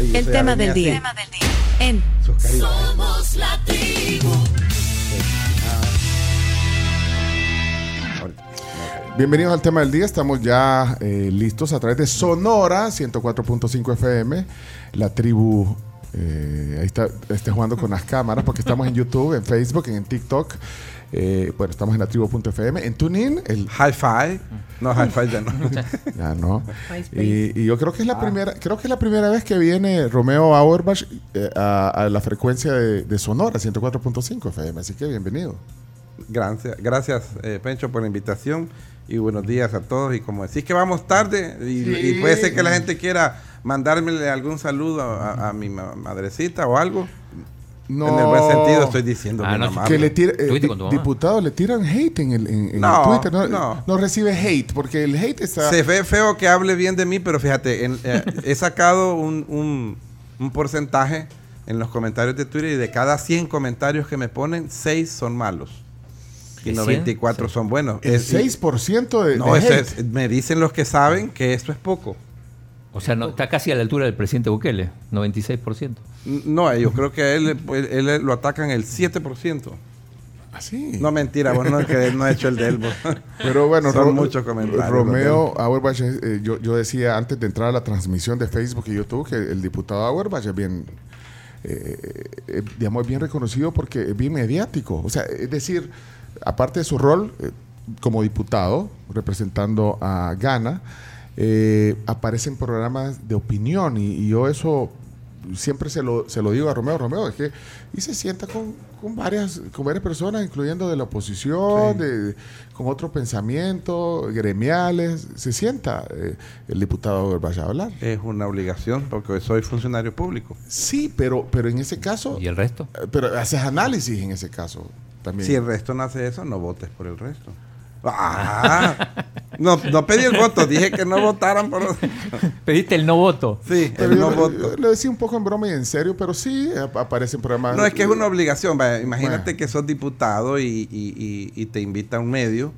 El tema del día. En Somos la tribu. Bienvenidos al tema del día. Estamos ya eh, listos a través de Sonora 104.5 FM. La tribu. eh, ahí está, está jugando con las cámaras porque estamos en YouTube, en Facebook, en TikTok. Eh, bueno, estamos en la tribu.fm. En TuneIn, el. Hi-Fi. No, Hi-Fi ya no. Ya no. Y, y yo creo que es la primera, creo que es la primera vez que viene Romeo Auerbach eh, a, a la frecuencia de, de Sonora 104.5 FM. Así que bienvenido. Gracias, gracias eh, Pencho por la invitación y buenos días a todos. Y como decís que vamos tarde y, Sí. y puede ser que la gente quiera mandarme algún saludo a, a mi ma- madrecita o algo. No. En el buen sentido estoy diciendo. Ah, no. Que le tira, eh, diputados le tiran hate en el, en, en No, el Twitter. No, no. no recibe hate porque el hate está. Se ve feo que hable bien de mí, pero fíjate, en- eh, he sacado un, un- un porcentaje en los comentarios de Twitter y de cada 100 comentarios que me ponen, 6 son malos. Y ¿De 94 son buenos. el Es- y- 6% de, No, de eso hate. es- me dicen los que saben que esto es poco. O sea, no, está casi a la altura del presidente Bukele, 96%. N- No, yo creo que a él, él- él lo atacan el 7%. Así. No, mentira, vos no, que él no ha hecho el de él. vos. Pero bueno, Son muchos comentarios, Romeo Auerbach, eh, yo, yo decía antes de entrar a la transmisión de Facebook y YouTube que el diputado Auerbach es bien, eh, eh, digamos, es bien reconocido porque es bien mediático. O sea, es decir, aparte de su rol eh, como diputado, representando a Ghana, eh, aparece en programas de opinión y, y yo eso siempre se lo, se lo digo a Romeo, Romeo, es que y se sienta con, con varias con varias personas, incluyendo de la oposición, Sí. de, con otro pensamiento, gremiales, se sienta eh, el diputado vaya a hablar. Es una obligación porque soy funcionario público. Sí, pero, pero en ese caso, ¿Y el resto? eh, pero haces análisis en ese caso también. Si el resto no hace eso, no votes por el resto. Ah, no, no pedí el voto, dije que no votaran por... Pediste el no voto. Sí, Pero el no lo- voto. Lo decía un poco en broma y en serio, pero sí ap- aparece en programas. No, es que es una obligación. vaya, imagínate Bueno. que sos diputado y, y- y- y te invita a un medio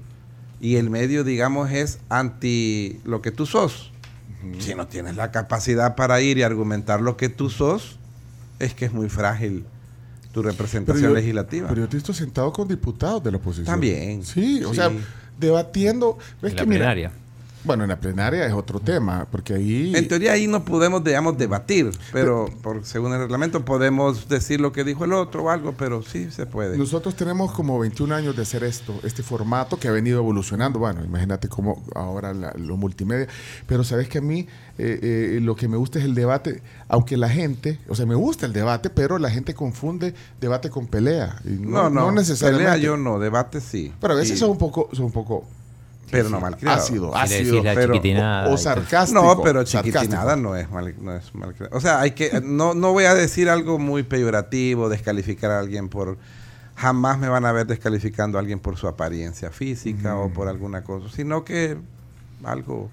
y el medio, digamos, es anti lo que tú sos. Si no tienes la capacidad para ir y argumentar lo que tú sos, es que es muy frágil tu Pero representación yo- legislativa. Pero yo te he visto sentado con diputados de la oposición. También. Sí, o Sí. sea, debatiendo. Es En que la mira, plenaria. Bueno, en la plenaria es otro tema, porque ahí... En teoría ahí no podemos, digamos, debatir, pero por, según el reglamento podemos decir lo que dijo el otro o algo, pero sí se puede. Nosotros tenemos como 21 años de hacer esto, este formato que ha venido evolucionando. Bueno, imagínate cómo ahora la- lo multimedia. Pero sabes que a mí eh, eh, lo que me gusta es el debate, aunque la gente, o sea, me gusta el debate, pero la gente confunde debate con pelea. Y No, no, necesariamente. Pelea yo no, debate sí. Pero a veces Y- son un poco, son un poco Pero no malcriado. ácido, ácido. la pero- chiquitinada o sarcástico. No, pero sarcástico. chiquitinada no es mal, no es mal. O sea, hay que no no voy a decir algo muy peyorativo, descalificar a alguien por jamás me van a ver descalificando a alguien por su apariencia física o por alguna cosa, sino que algo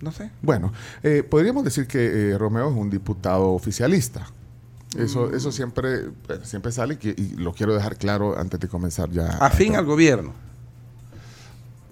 no sé. Bueno, eh, podríamos decir que eh, Romeo es un diputado oficialista. Eso, Mm. eso siempre, siempre sale y, que- y lo quiero dejar claro antes de comenzar ya. Afín al gobierno.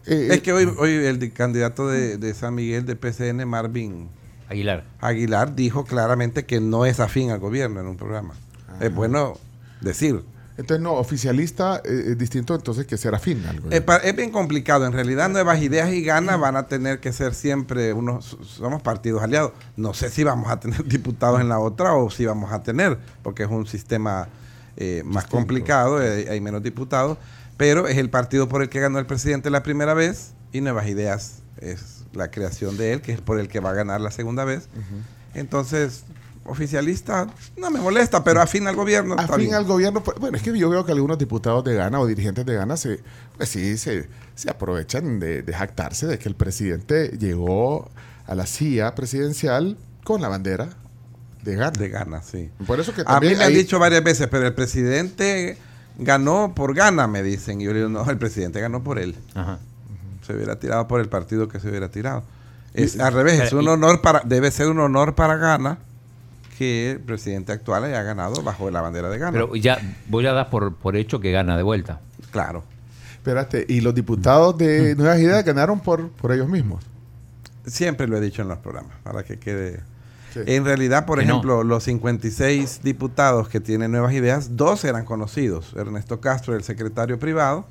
Eh, Es que hoy, hoy el di- candidato de, de San Miguel de PCN, Marvin Aguilar. Aguilar, dijo claramente que no es afín al gobierno en un programa. Ah. Es bueno decir. Entonces, no, oficialista eh, es distinto entonces que ser afín al Es, gobierno. es bien complicado. En realidad, Nuevas Ideas y Ganas van a tener que ser siempre unos. Somos partidos aliados. No sé si vamos a tener diputados en la otra o si vamos a tener, porque es un sistema eh, más complicado, eh, hay menos diputados. Pero es el partido por el que ganó el presidente la primera vez y Nuevas Ideas es la creación de él, que es por el que va a ganar la segunda vez. Entonces, oficialista no me molesta, pero afín al gobierno. Afín bien. al gobierno, pues, bueno, es que yo veo que algunos diputados de Gana o dirigentes de Gana se, pues sí, se, se aprovechan de, de jactarse de que el presidente llegó a la silla presidencial con la bandera de Gana. De ganas, sí. Por eso que A mí me han ahí- dicho varias veces, pero el presidente ganó por gana, me dicen. Y yo le digo, no, el presidente ganó por él. Ajá. Se hubiera tirado por el partido que se hubiera tirado. Es al revés, es un y- honor para, debe ser un honor para Gana que el presidente actual haya ganado bajo la bandera de Gana. Pero ya voy a dar por, por hecho que gana de vuelta. claro. Espérate, y los diputados de Nuevas Ideas ganaron por, por ellos mismos. Siempre lo he dicho en los programas, para que quede. En realidad, por Que no. ejemplo, los 56 diputados que tienen nuevas ideas, dos eran conocidos. Ernesto Castro, el secretario privado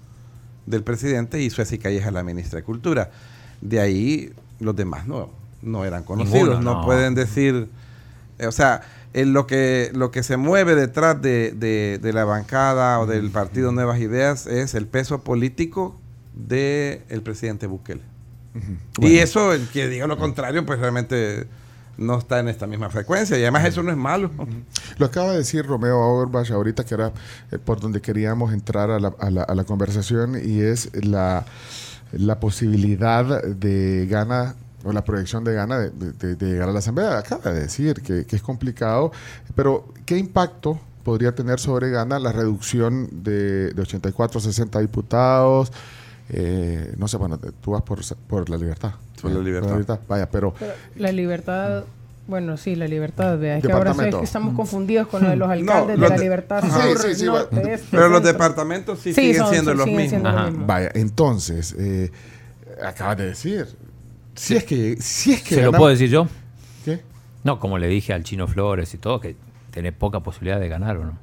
del presidente, y Sueci Calleja, la ministra de Cultura. De ahí, los demás no, no eran conocidos. Ninguno, no. no. pueden decir... eh, O sea, en lo, que, lo que se mueve detrás de, de- de la bancada o del partido Nuevas Ideas es el peso político del presidente Bukele. Y eso, el que diga lo contrario, pues realmente no está en esta misma frecuencia. Y además eso no es malo. Lo acaba de decir Romeo Auerbach ahorita, que era eh, por donde queríamos entrar a la, a la- a la conversación, y es la, la posibilidad de gana o la proyección de gana de, llegar a la Asamblea. Acaba de decir que, que es complicado, pero ¿qué impacto podría tener sobre gana la reducción de, de 84 a 60 diputados? Eh, no sé, bueno, tú vas por, por la libertad. La libertad. Vaya, pero Pero la libertad, bueno, sí, la libertad, vea. Es que ahora sí es que estamos confundidos con lo de los alcaldes de la libertad Ajá. sur, Sí, sí, sí, norte, va- este, Pero los departamentos sí, Sí, siguen son- siendo los siguen mismos. siendo. Vaya, entonces, eh, acabas de decir, si es que, si es que ¿Se lo puedo decir yo? ¿Qué? No, como le dije al Chino Flores y todo, que tenés poca posibilidad de ganar o no.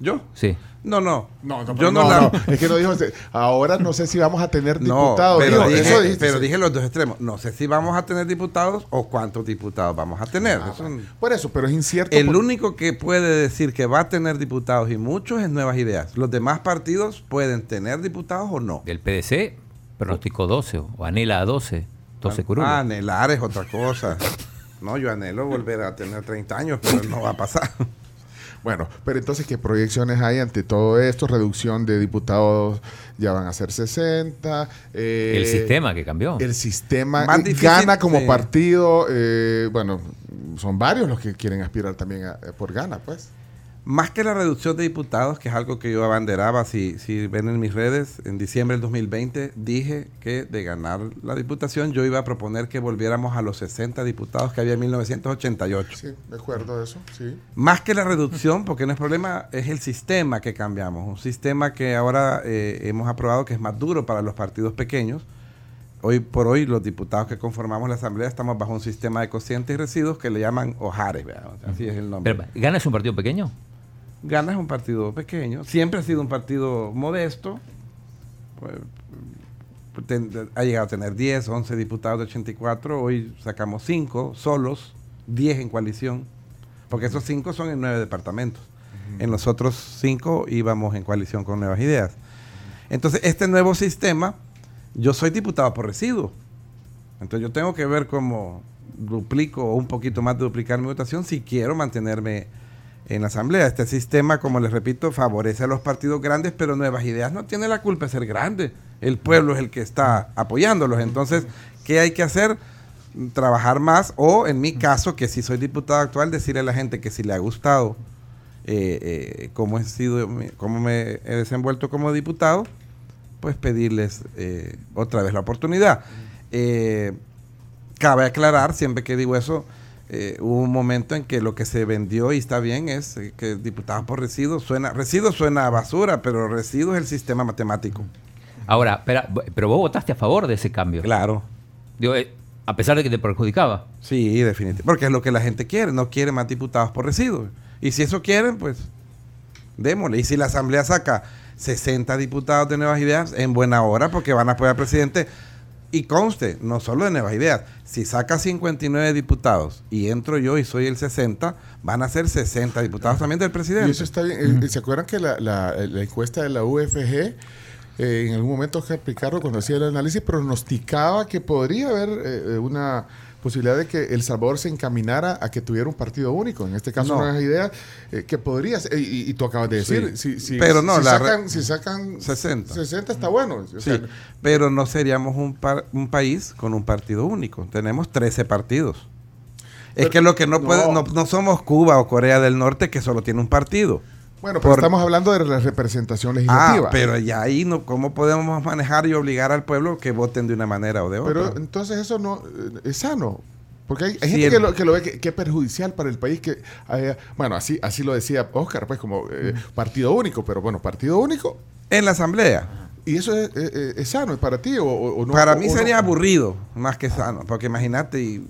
¿Yo? Sí. No, no. No, no, Yo no, no, la- no, es que no dijo, ahora no sé si vamos a tener No, diputados. pero, Digo, dije, eso dijiste, pero sí. dije los dos extremos. No sé si vamos a tener diputados o cuántos diputados vamos a tener. Ah, Eso-. Por eso, pero es incierto. el por- único que puede decir que va a tener diputados y muchos es Nuevas Ideas. Los demás partidos pueden tener diputados o no. Del PDC pronosticó 12 o anhela a 12. 12 curules. Ah, anhelar es otra cosa. No, yo anhelo volver a tener 30 años, pero no va a pasar. Bueno, pero entonces, ¿qué proyecciones hay ante todo esto? Reducción de diputados ya van a ser 60. eh, el sistema que cambió. El sistema Más eh, difícil, gana como sí. partido. eh, bueno, son varios los que quieren aspirar también a- eh, por gana, pues. Más que la reducción de diputados, que es algo que yo abanderaba, si, si ven en mis redes, en diciembre del 2020 dije que de ganar la diputación yo iba a proponer que volviéramos a los 60 diputados que había en 1988. Sí, de acuerdo a eso, sí. Más que la reducción, porque no es problema, es el sistema que cambiamos. Un sistema que ahora eh, hemos aprobado que es más duro para los partidos pequeños. Hoy por hoy, los diputados que conformamos la Asamblea estamos bajo un sistema de cocientes y residuos que le llaman OJARES, ¿verdad? así es el nombre. Pero, ¿Gana es un partido pequeño? Gana es un partido pequeño, siempre ha sido un partido modesto. Pues, ten- ha llegado a tener 10, 11 diputados de 84, hoy sacamos 5 solos, 10 en coalición, porque esos 5 son en 9 departamentos. En los otros 5 íbamos en coalición con Nuevas Ideas. Entonces, este nuevo sistema, yo soy diputado por residuo. Entonces, yo tengo que ver cómo duplico o un poquito más de duplicar mi votación si quiero mantenerme en la asamblea. Este sistema, como les repito, favorece a los partidos grandes, pero Nuevas Ideas no tiene la culpa de ser grande. El pueblo es el que está apoyándolos. Entonces, ¿qué hay que hacer? Trabajar más o, en mi caso, que si soy diputado actual, decirle a la gente que si le ha gustado eh, eh, cómo he sido, cómo me he desenvuelto como diputado, pues pedirles eh, otra vez la oportunidad. Cabe aclarar, siempre que digo eso, eh, hubo un momento en que lo que se vendió y está bien es eh, que diputados por residuos suena, residuos suena a basura, pero residuos es el sistema matemático. Ahora, pero vos votaste a favor de ese cambio. Claro. Digo, eh, a pesar de que te perjudicaba. Sí, definitivamente. Porque es lo que la gente quiere, no quiere más diputados por residuos. Y si eso quieren, pues démosle. Y si la Asamblea saca 60 diputados de Nuevas Ideas, en buena hora, porque van a apoyar al presidente. Y conste, no solo de Nuevas Ideas, si saca 59 diputados y entro yo y soy el 60, van a ser 60 diputados también del presidente. Y eso está bien. Eh, ¿Se acuerdan que la, la- encuesta de la UFG, eh, en algún momento Oscar Picarro, cuando hacía el análisis, pronosticaba que podría haber eh, una posibilidad de que El Salvador se encaminara a que tuviera un partido único. En este caso, No. una idea eh, que podría ser, y, y tú acabas de decir, Sí. si, si- Pero no, si la re- sacan, si sacan 60. 60 está bueno. O Sí, sea, pero no seríamos un, par- un país con un partido único. Tenemos 13 partidos. Es que lo que no no. puede, no, no somos Cuba o Corea del Norte que solo tiene un partido. Bueno, pero por- estamos hablando de la representación Ah, legislativa. pero ya ahí no, ¿cómo podemos manejar y obligar al pueblo que voten de una manera o de otra? Pero entonces eso no eh, es sano. Porque hay, hay Sí, gente que, lo, que lo ve que, que es perjudicial para el país. que haya- Bueno, así así lo decía Oscar, pues como eh, partido único, pero bueno, partido único. en la asamblea, ¿Y eso es, eh, eh, es sano para ti o, o- no? para mí o no? sería aburrido más que sano, porque imagínate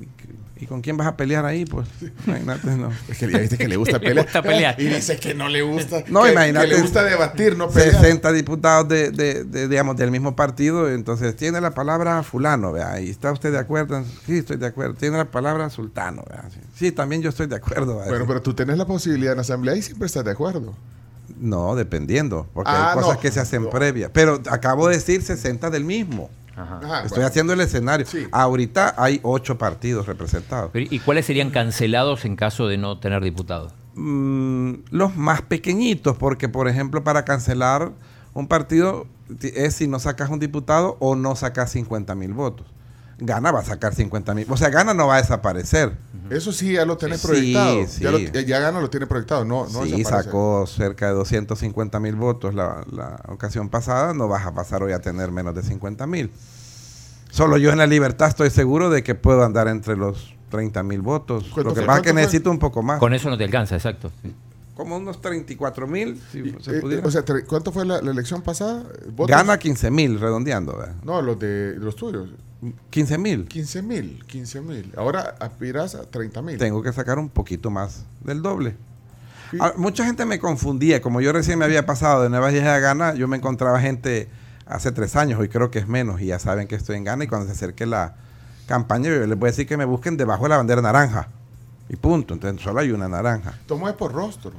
y- ¿Y con quién vas a pelear ahí? Pues, imagínate, no. Es que ya viste que le gusta pelear. gusta pelear. Y dice que no le gusta. No, que, imagínate. Que le gusta debatir, no pelear. 60 diputados de, de- de, digamos, del mismo partido, entonces tiene la palabra fulano, vea, y está usted de acuerdo, sí, estoy de acuerdo, tiene la palabra sultano, vea, sí, también yo estoy de acuerdo. vea, Bueno, pero tú tenés la posibilidad en asamblea y siempre estás de acuerdo. No, dependiendo, porque Ah, hay cosas no. que se hacen No. previas, pero acabo de decir 60 del mismo. Ajá. Ajá, Estoy bueno. haciendo el escenario. Sí. Ahorita hay ocho partidos representados. ¿Y cuáles serían cancelados en caso de no tener diputados? Mm, los más pequeñitos, porque por ejemplo para cancelar un partido ti- es si no sacas un diputado o no sacas 50 mil votos. Gana va a sacar 50 mil. O sea, Gana no va a desaparecer. Eso sí, ya lo tenés Sí, proyectado. sí. Ya, lo, ya, Gana lo tiene proyectado. No, no sí, sacó cerca de 250 mil votos la, la ocasión pasada. No vas a pasar hoy a tener menos de 50 mil. Solo yo en la libertad estoy seguro de que puedo andar entre los 30 mil votos. ¿Cuánto Lo que pasa es que necesito un poco más. Con eso no te alcanza, exacto. Como unos 34 mil, si Y, se eh, o sea, ¿cuánto fue la, la elección pasada? ¿Votos? Gana 15 mil, redondeando. ¿verdad? No, los de los tuyos. 15 mil. 15 mil, 15 mil. Ahora aspiras a 30 mil. Tengo que sacar un poquito más del doble. Sí. Ah, mucha gente me confundía. Como yo recién me había pasado de Nueva Vieja a Gana, yo me encontraba gente hace tres años, hoy creo que es menos, y ya saben que estoy en Gana. Y cuando se acerque la campaña, yo les voy a decir que me busquen debajo de la bandera naranja. Y punto. Entonces solo hay una naranja. Tomo es por rostro.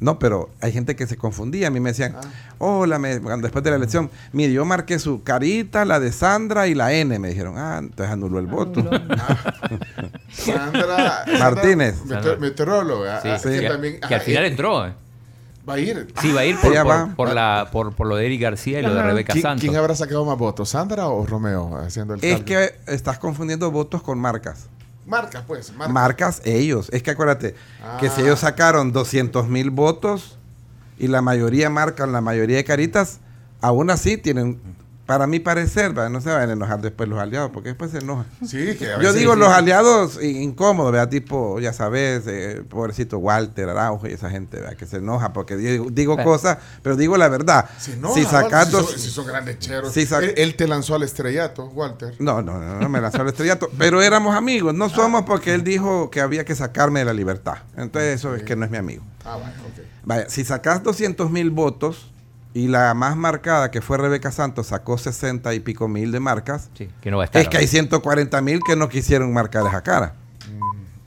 No, pero hay gente que se confundía. A mí me decían, hola, me- cuando- después de la elección, mire, yo marqué su carita, la de Sandra y la N. Me dijeron, ah, entonces anuló el voto. Sandra Martínez. Sandra, Sandra. meteor- meteoróloga. Sí, ah, sí. que también- que al final eh, entró. eh. Va a ir. Sí, va a ir por, por- va. por la, por, por lo de Eric García y lo de. Rebeca ¿Quién, Santos. quién habrá sacado más votos? ¿Sandra o Romeo haciendo el Es que estás confundiendo votos con marcas. Marca, pues. Marca. Marcas ellos. Es que acuérdate que si Ah. ellos sacaron 200 mil votos y la mayoría marcan la mayoría de caritas, aún así tienen, para mi parecer, ¿verdad? no se van a enojar después los aliados, porque después se enojan. Sí, que a Yo veces- digo los aliados incómodos, ¿verdad? Tipo, ya sabes, eh, pobrecito Walter Araujo y esa gente, ¿verdad? Que se enoja porque digo, digo Bueno. cosas, pero digo la verdad. Si no, si sacas si, dos- son, si son grandes cheros. Si sac- él, él te lanzó al estrellato, Walter. No, no, no, no me lanzó el estrellato. Pero éramos amigos. No somos porque él dijo que había que sacarme de la libertad. Entonces eso es que no es mi amigo. Ah, bueno, ok. Vaya, si sacas 200 mil votos y la más marcada, que fue Rebeca Santos, sacó 60 y pico mil de marcas, Sí, que no va a estar. es que hay 140 mil que no quisieron marcar esa cara.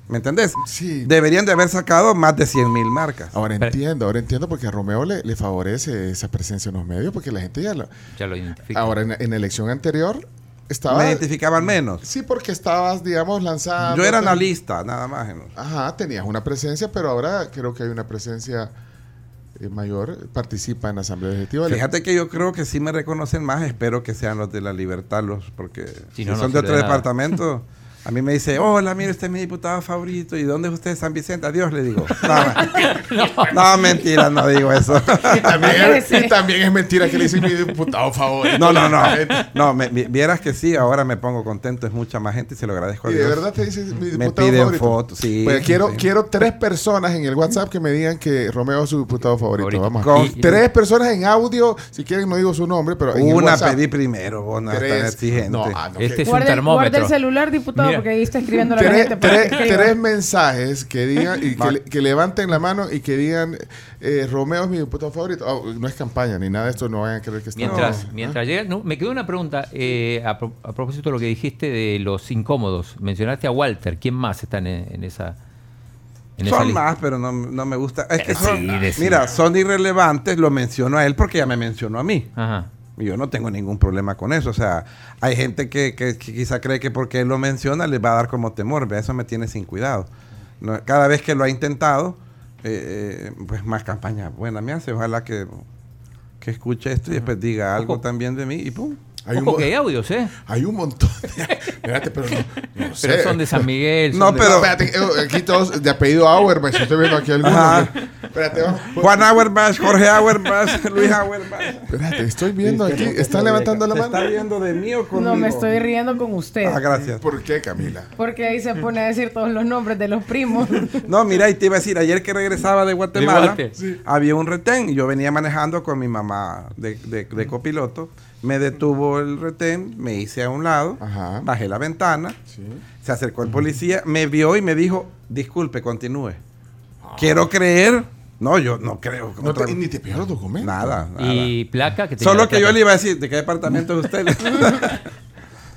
¿Me entendés? Sí. Deberían de haber sacado más de 100 mil marcas. Ahora Pero- entiendo, ahora entiendo porque a Romeo le, le favorece esa presencia en los medios porque la gente ya lo... Ya lo identifica. Ahora, en, en la elección anterior estaba... Me identificaban menos. Sí, porque estabas, digamos, lanzando... Yo era analista, nada más. ¿no? Ajá, tenías una presencia, pero ahora creo que hay una presencia mayor. Participa en la Asamblea Legislativa. Fíjate que yo creo que sí me reconocen más, espero que sean los de la libertad, los porque Si si no, no son de otro departamento, a mí me dice, hola, mire, usted es mi diputado favorito, ¿y dónde es usted, San Vicente? Adiós, le digo. No, no, mentira, no digo eso. Y también, Sí. y también es mentira que le hice mi diputado favorito. No, no, no. No, me- vieras que sí, ahora me pongo contento, es mucha más gente y se lo agradezco a Y de Dios. verdad te dice mi diputado Me piden favorito. fotos, sí. Pues quiero, sí. quiero tres personas en el WhatsApp que me digan que Romeo es su diputado favorito. Favorito. Vamos. Con- Y tres personas en audio. Si quieren, no digo su nombre, pero en el Una WhatsApp. pedí primero, vos no tan exigente. No, ah, no, Este que- es un termómetro. el celular, diputado, Mira. porque ahí está escribiendo la tres, gente. tres- que escriba. tres mensajes que digan y que, Va. le- que levanten la mano y que digan eh, Romeo es mi diputado favorito. Oh, no es campaña ni nada de esto, no vayan a creer que está Mientras, No. mientras llega, no, me quedó una pregunta eh, a, pro- a propósito de lo que dijiste de los incómodos. Mencionaste a Walter. ¿Quién más está en, en esa, Son más, pero no, no me gusta. Es que Eh, son, mira, son irrelevantes, lo menciono a él porque ya me mencionó a mí. Ajá. Y Yo no tengo ningún problema con eso. O sea, hay gente que, que- que quizá cree que porque él lo menciona le va a dar como temor. Ve, Eso me tiene sin cuidado. No, cada vez que lo ha intentado, eh, eh, pues más campaña buena me hace. Ojalá que, que escuche esto y después diga algo también de mí y pum. Hay un, Ojo mo- que hay audios, ¿eh? hay un montón de... Espérate, pero no, no sé. Pero son de San Miguel. No, pero- espérate, eh, aquí todos de apellido Auerbach, estoy viendo aquí algunos. Ajá. que- Espérate, vamos. Juan Auerbach, Jorge Auerbach, Luis Auerbach. Espérate, estoy viendo aquí. ¿Está levantando la ¿Se mano? está riendo de mí o conmigo? No, me estoy riendo con usted. Ah, gracias. ¿Por qué, Camila? Porque ahí se pone a decir todos los nombres de los primos. No, mira, y te iba a decir, ayer que regresaba de Guatemala, Guate. había un retén y yo venía manejando con mi mamá de, de- de copiloto. Me detuvo el retén, me hice a un lado, Ajá. bajé la ventana, Sí. se acercó el policía, me vio y me dijo, disculpe, continúe. Quiero creer. No, yo no creo. No te- ni te pidió los documentos. nada, nada. Y placa que tenía Solo que yo le iba a decir, ¿de qué departamento es usted?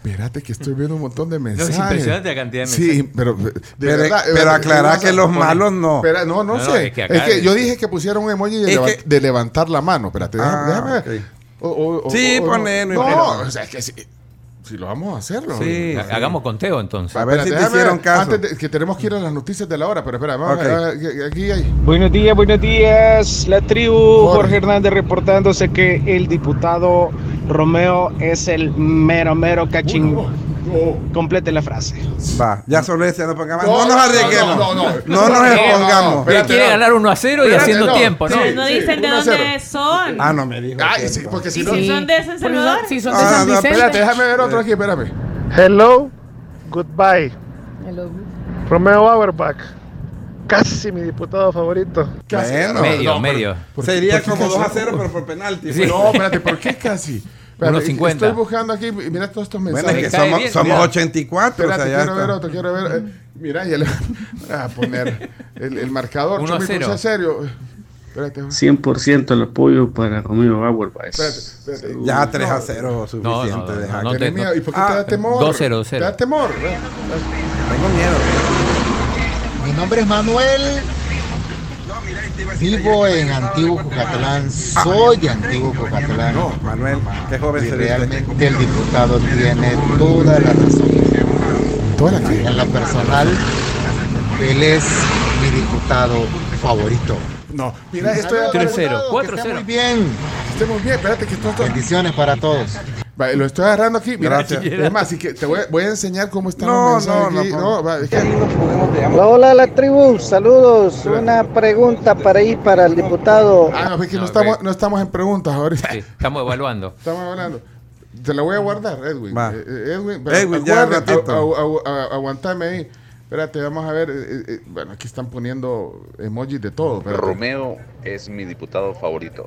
Espérate que estoy viendo un montón de No, mensajes. es impresionante la cantidad de mensajes. Sí, pero de Pero- verdad, pero de verdad, aclará vas a que los malos no. Espera, no, no, No, no, sé. es que es, yo dije que pusieron un emoji de, Es leva- que- de levantar la mano. Espérate, déjame, Ah, déjame ver. O- o- Sí, o- poné, no No, o sea, es que si, si lo vamos a hacer, ¿no? Sí. Ha- Hagamos conteo entonces. A ver si te hicieron caso. Antes de, que tenemos que ir a las noticias de la hora, pero espera, vamos a ver, aquí hay. Buenos días, buenos días. La tribu Jorge. Jorge Hernández reportándose que el diputado Romeo es el mero, mero cachín. Complete la frase. Va, ya solo ese, no pongamos. No, No, nos no, arriesguemos. no, No, no, no. nos No, no, expongamos. no, Espérate, quiere no. ganar 1 a 0 y haciendo no. tiempo, ¿no? Sí, Pero no dicen de 1 a 0. dónde son. Ah, no me dijo. Que- sí, porque si no. ¿Son de San Salvador? Si son de Ah, San no, Vicente. Espérate, déjame ver otro aquí, espérame. Hello, goodbye. Hello. Romeo Auerbach, casi mi diputado favorito. Casi. Bueno. Medio, pero- medio. ¿por qué- Sería como casi? 2 a 0, pero por penalti. Sí. No, espérate, ¿por qué casi? Espérate, 1.50. Estoy buscando aquí, mira todos estos Bueno, mensajes. es que somos, bien, somos mira. 84. Espérate, o sea, ya quiero ver está. otro, quiero ver. eh, mira, ya le voy a poner el, el marcador. Uno a Chomi, cero. ponse serio. Espérate, 100% el apoyo para Romeo Auerbach. espérate, espérate. Ya 3 a No, 0 suficiente. No, no, no, deja no, que- te- miedo. ¿Y por qué Ah, te da temor? 2-0, 2-0. Te da temor. Tengo miedo. Mi nombre es Manuel. Vivo en Antiguo Cucatlán. Soy de Antiguo Cucatlán. No, Manuel, qué joven Y realmente el diputado tiene toda la razón. Toda la. En lo personal, él es mi diputado favorito. No, mira, esto ya. 3-0, Diputado, que 4-0. esté Muy bien. Estemos bien, espérate que esto. Bendiciones para todos. Vale, lo estoy agarrando aquí. Mira, Gracias. es más, así que te voy, a- voy a enseñar cómo están No, los mensajes no, aquí. no, No, va, es que- Hola, hola, la tribu. Saludos. Una pregunta para ir para el diputado. Ah, no, es que no, No, estamos, no estamos en preguntas ahorita. Sí, estamos evaluando. Estamos hablando. Te la voy a guardar, Edwin. Va. Eh, eh, Edwin, pero Edwin, ya ratito. agu- agu- agu- aguantame ahí. Espérate, vamos a ver. eh, eh, eh, bueno, aquí están poniendo emojis de todo. espérate. Romeo es mi diputado favorito.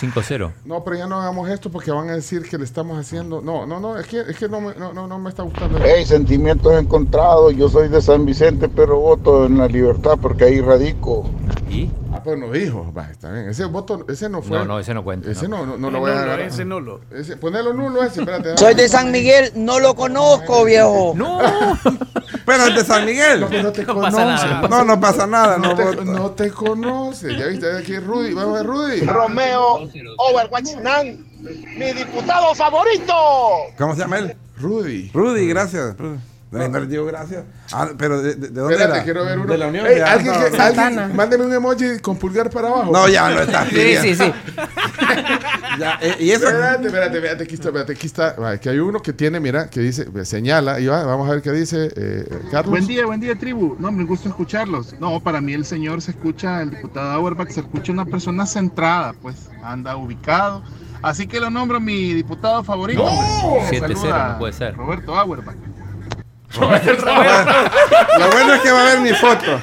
5-0. No, pero ya no hagamos esto porque van a decir que le estamos haciendo. No, no, no, es que, es que no, me, no, no, no me está gustando. Hey, sentimientos encontrados. Yo soy de San Vicente, pero voto en la libertad porque ahí radico. ¿Y? Ah, pues no dijo. Va, está bien. Ese voto, ese no fue. No, no, ese no cuenta. Ese no. no, no, no lo voy a agarrar. Ese nulo. Ese, ponelo nulo ese, espérate. Soy de San Miguel, no lo conozco, viejo. ¡No! Pero el de San Miguel. No, no te No conoce. pasa nada. No, no pasa nada. No No, te, no te conoce. Ya viste, aquí es Rudy. Vamos a ver, Rudy. Romeo Auerbach, mi diputado favorito. ¿Cómo se llama él? Rudy. Rudy, gracias. No, no le digo gracias. Ah, pero ¿de, de, de dónde Espérate, era? quiero ver uno. De la Unión. Ey, alguien, no, que- no. alguien, mándeme un emoji con pulgar para abajo. No, ya no está. Sí, sí, sí. Ya, eh, y eso. Espérate, espérate, espérate, aquí está, espérate, aquí está. Aquí hay uno que tiene, mira, que dice, señala, y va, vamos a ver qué dice eh, Carlos. Buen día, buen día, tribu. No, me gusta escucharlos. No, para mí el señor se escucha, el diputado Auerbach se escucha una persona centrada, pues anda ubicado. Así que lo nombro mi diputado favorito. ¡No! hombre. 7-0, Saluda no puede ser. Roberto Auerbach. Lo bueno es que va a ver mi foto.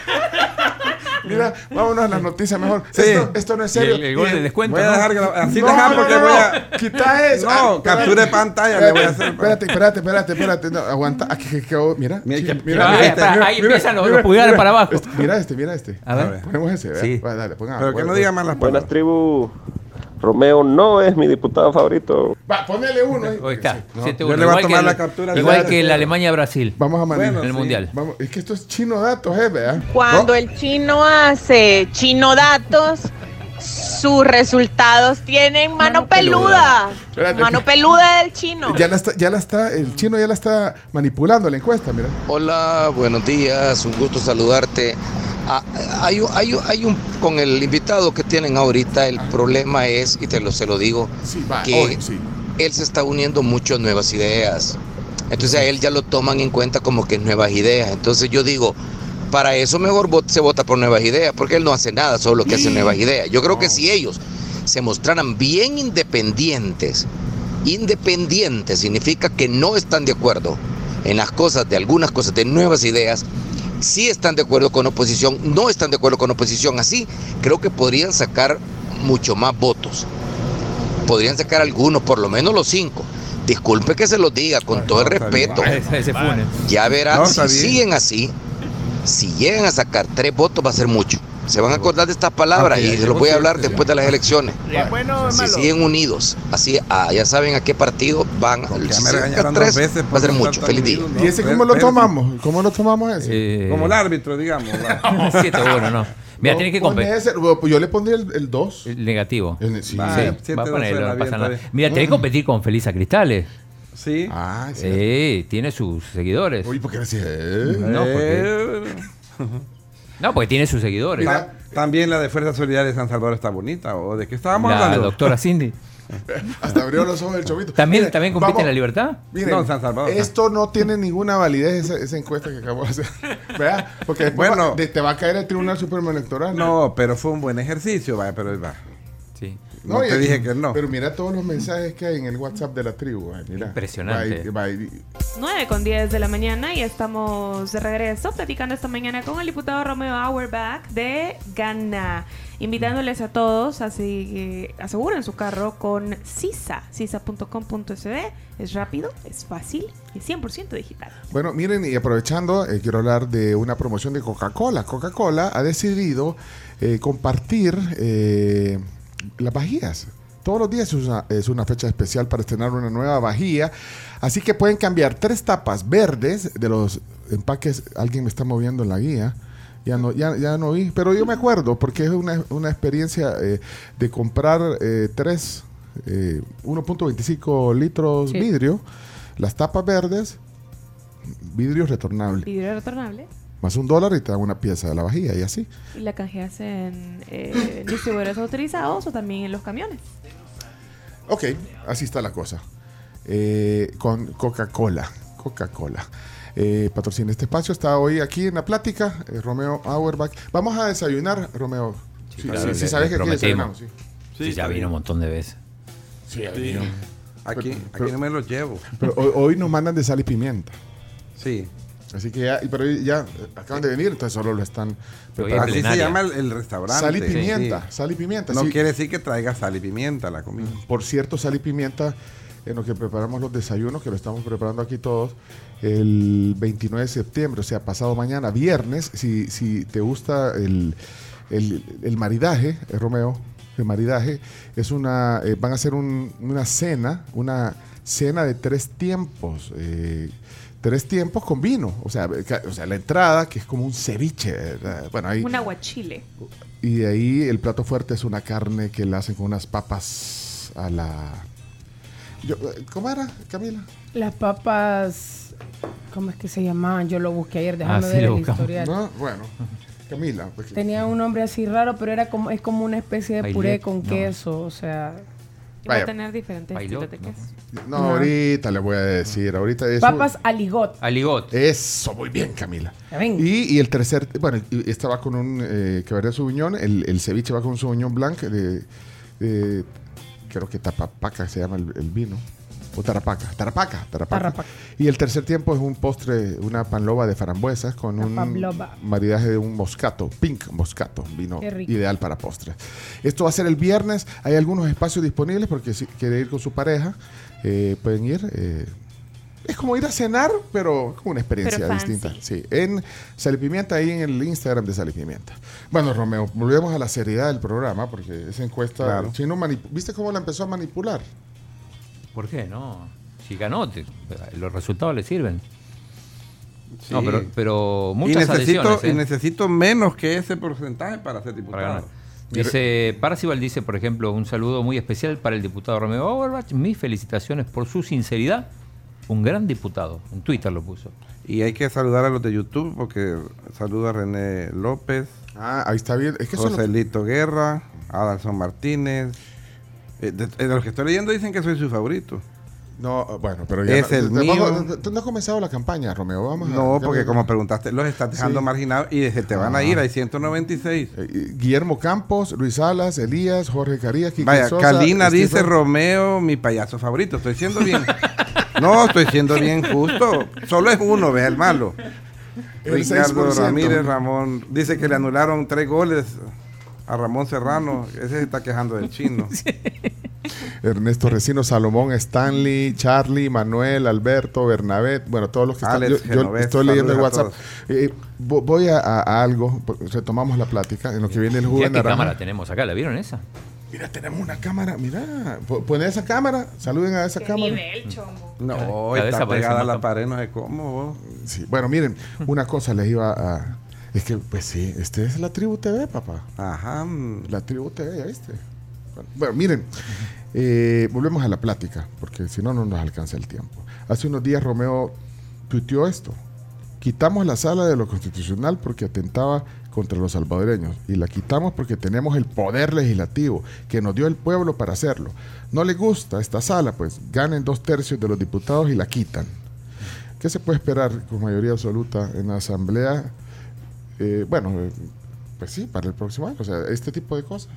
Mira, vámonos a las noticias mejor. Sí. Esto, esto no es serio. el, el gol de descuento. Voy a ¿no? dejar gra- así No, dejar no, porque no, voy no. a. Quita eso. No, Ah, capture espérate. pantalla le voy a hacer. Espérate, espérate, espérate, espérate. No, aguanta. Aquí, que- que- mira. Mira, Sí, mira, Ah, mira, espera, mira, ahí empiezan los- los pulgares para abajo. Este, mira este, mira este. A ver. Ponemos ese, ¿verdad? Sí. Dale, ponga. Pero que no diga malas Buenas palabras. tribu. Romeo no es mi diputado favorito. Va, ponele uno ahí. Ahí está. Sí, no. 7-1. Yo le voy a Igual tomar que la el- captura. Igual Espérate. que la Alemania-Brasil. Vamos a manejar. Bueno, en el sí. Mundial. Vamos, es que esto es chino datos, ¿eh? ¿verdad? Cuando el chino hace chino datos, sus resultados tienen mano, Mano peluda. peluda. Mano peluda del chino. Ya la está, ya la está, el chino ya la está manipulando la encuesta, mira. Hola, buenos días, un gusto saludarte. Ah, hay, un- hay, hay un con el invitado que tienen ahorita, el problema es, y te lo se lo digo, Sí, va, Que- hoy, sí. él se está uniendo mucho a nuevas ideas. Entonces a él ya lo toman en cuenta como que nuevas ideas. Entonces yo digo, para eso mejor se vota por nuevas ideas, porque él no hace nada, solo que hace nuevas ideas. Yo creo que si ellos se mostraran bien independientes, independientes significa que no están de acuerdo en las cosas, de algunas cosas, de nuevas ideas, sí están de acuerdo con oposición, no están de acuerdo con oposición. Así creo que podrían sacar mucho más votos. Podrían sacar algunos, por lo menos los cinco. Disculpe que se los diga con todo el respeto. Ya verá, No, si siguen así, si llegan a sacar tres votos va a ser mucho. Se van a acordar de estas palabras y se los voy a hablar después de las elecciones. bueno o Si siguen unidos, así ah, ya saben a qué partido van. Ya Si tres, veces va a ser no mucho. Feliz día. unidos, ¿Y ese no, cómo lo tomamos? ¿Cómo lo tomamos ese? Eh, Como el árbitro, digamos. ¿va? 7-1, no. Mira, tiene que competir. bueno, pues yo le pondría el 2. El negativo. Sí. Sí, va siete a no ponerlo, no pasa nada. Mira, tiene que competir con Felisa Cristales. Sí. Ah, sí. Sí, tiene sus seguidores. Uy, ¿por qué decís? eh? No, porque, Eh, no, porque tiene sus seguidores. ta- También la de Fuerza Solidaria de San Salvador está bonita. ¿O de qué estábamos La hablando? doctora Cindy. Hasta abrió los ojos el chovito. ¿También, ¿también compite vamos- en la libertad? Miren, No, San Salvador. Esto no tiene ninguna validez, esa, esa encuesta que acabo de hacer. ¿Verdad? Porque después Bueno. va- de- te va a caer el Tribunal Supremo Electoral. No, pero fue un buen ejercicio, vaya, pero va. No, y- te dije que no. Pero mira todos los mensajes que hay en el WhatsApp de la tribu. ay, mira. Impresionante. Va y- 9 con 10 de la mañana y estamos de regreso platicando esta mañana con el diputado Romeo Auerbach de Ghana, invitándoles a todos a que aseguren su carro con CISA, cisa.com.sb. Es rápido, es fácil y 100% digital. Bueno, miren, y aprovechando, eh, quiero hablar de una promoción de Coca-Cola. Coca-Cola ha decidido eh, compartir eh, las vajillas. Todos los días es una, es una fecha especial para estrenar una nueva vajilla. Así que pueden cambiar tres tapas verdes de los empaques. Alguien me está moviendo en la guía. Ya no, ya, ya no vi, pero yo me acuerdo porque es una, una experiencia eh, de comprar eh, tres, eh, 1.25 litros Sí. vidrio, las tapas verdes, vidrio retornable, Vidrio retornable más un dólar y te dan una pieza de la vajilla y así. y la canjeas en eh, distribuidores autorizados o también en los camiones. Ok, así está la cosa. Eh, con Coca-Cola. Coca-Cola. Eh, patrocina este espacio. Está hoy aquí en la plática. eh, Romeo Auerbach. Vamos a desayunar, Romeo. Sí, sí, claro, sí le- sabes que aquí desayunamos. Sí, Sí, Sí, ya vino un montón de veces. sí, ya vino. Aquí, Pero- aquí no me los llevo. Pero hoy, hoy nos mandan de sal y pimienta. Sí. Así que ya, y- pero ya acaban de venir, entonces solo lo están preparando. Así se llama el, el restaurante. Sal y Sí, pimienta, sí. sal y pimienta. No sí. quiere decir que traiga sal y pimienta a la comida. Por cierto, sal y pimienta, en lo que preparamos los desayunos, que lo estamos preparando aquí todos, el 29 de septiembre, o sea, pasado mañana, viernes, si, si te gusta el, el, el maridaje, eh, Romeo, el maridaje, es una, eh, van a hacer un- una cena, una cena de tres tiempos. eh, Tres tiempos con vino, o sea, o sea, la entrada que es como un ceviche, ¿verdad? bueno, ahí, Un aguachile. y de ahí el plato fuerte es una carne que la hacen con unas papas a la... Yo, ¿Cómo era, Camila? Las papas, ¿cómo es que se llamaban? Yo lo busqué ayer, déjame Ah, sí, ver el historial. No, bueno, Camila. pues, Tenía un nombre así raro, pero era como es como una especie de Bailet, puré con no. queso, o sea, va a tener diferentes de ¿no? ahorita le voy a decir, ahorita es... papas aligot. Aligot. Eso, muy bien, Camila. Y, y el tercer, bueno, y esta va con un eh, Cabernet Sauvignon, el, el ceviche va con un Sauvignon Blanc de, de- creo que Tapapaca se llama el, el vino. O Tarapaca, Tarapaca, Tarapaca. Tarapaca. Y el tercer tiempo es un postre, una panloba de frambuesas con La un pavlova. maridaje de un moscato, pink moscato, vino Qué rico. ideal para postres. Esto va a ser el viernes, hay algunos espacios disponibles porque si quiere ir con su pareja, eh, pueden ir. eh, es como ir a cenar, pero como una experiencia Pero fancy. distinta. Sí, en Sal y Pimienta, ahí en el Instagram de Sal y Pimienta. Bueno, Romeo, volvemos a la seriedad del programa, porque esa encuesta, Claro. el chino manip- ¿viste cómo la empezó a manipular? ¿Por qué? No. Si ganó, te- los resultados le sirven. Sí. No, pero, pero y muchas necesito, adhesiones, ¿eh? y necesito menos que ese porcentaje para ser para diputado. ganar. Dice, Parcival dice, por ejemplo, un saludo muy especial para el diputado Romeo Auerbach. Mis felicitaciones por su sinceridad. Un gran diputado. En Twitter lo puso. Y hay que saludar a los de YouTube porque saluda a René López, Ah, ahí está bien. Es que Joselito Guerra, Adalson Martínez. Eh, de, de los que estoy leyendo dicen que soy su favorito. No, bueno, pero ya Es no, el te- mío. vamos- tú no has comenzado la campaña, Romeo. Vamos a- No, porque como preguntaste, los estás dejando Sí. marginados y te van a ir. Hay 196. Eh, Guillermo Campos, Luis Salas, Elías, Jorge Carías, Quique Vaya, Sosa, Calina dice Romeo, mi payaso favorito. Estoy siendo bien. no, estoy siendo bien justo. Solo es uno, vea el malo. El Ricardo 6%. Ramírez Ramón dice que le anularon tres goles a Ramón Serrano. Ese se está quejando del chino. Ernesto Recino, Salomón, Stanley, Charlie, Manuel, Alberto, Bernabé, bueno, todos los que están. Alex Yo, yo Genovés, estoy leyendo el saludos a WhatsApp. Eh, vo- voy a, algo, porque retomamos la plática, en lo que viene el jugo qué cámara tenemos acá, ¿la vieron esa? Mira, tenemos una cámara, mira, po- poné esa cámara, saluden a esa cámara. nivel, chombo. No, Cada está pegada a la pared, no sé cómo. vos. Sí, bueno, miren, una cosa les iba a... Es que, pues sí, este es la tribu TV, papá. Ajá. La tribu TV, ya viste. Bueno, Bueno, miren, eh, volvemos a la plática, porque si no, no nos alcanza el tiempo. Hace unos días Romeo tuiteó esto. Quitamos la sala de lo constitucional porque atentaba contra los salvadoreños y la quitamos porque tenemos el poder legislativo que nos dio el pueblo para hacerlo. No le gusta esta sala, pues ganen dos tercios de los diputados y la quitan. ¿Qué se puede esperar con mayoría absoluta en la asamblea? Eh, bueno, eh, pues sí, para el próximo año. O sea, este tipo de cosas.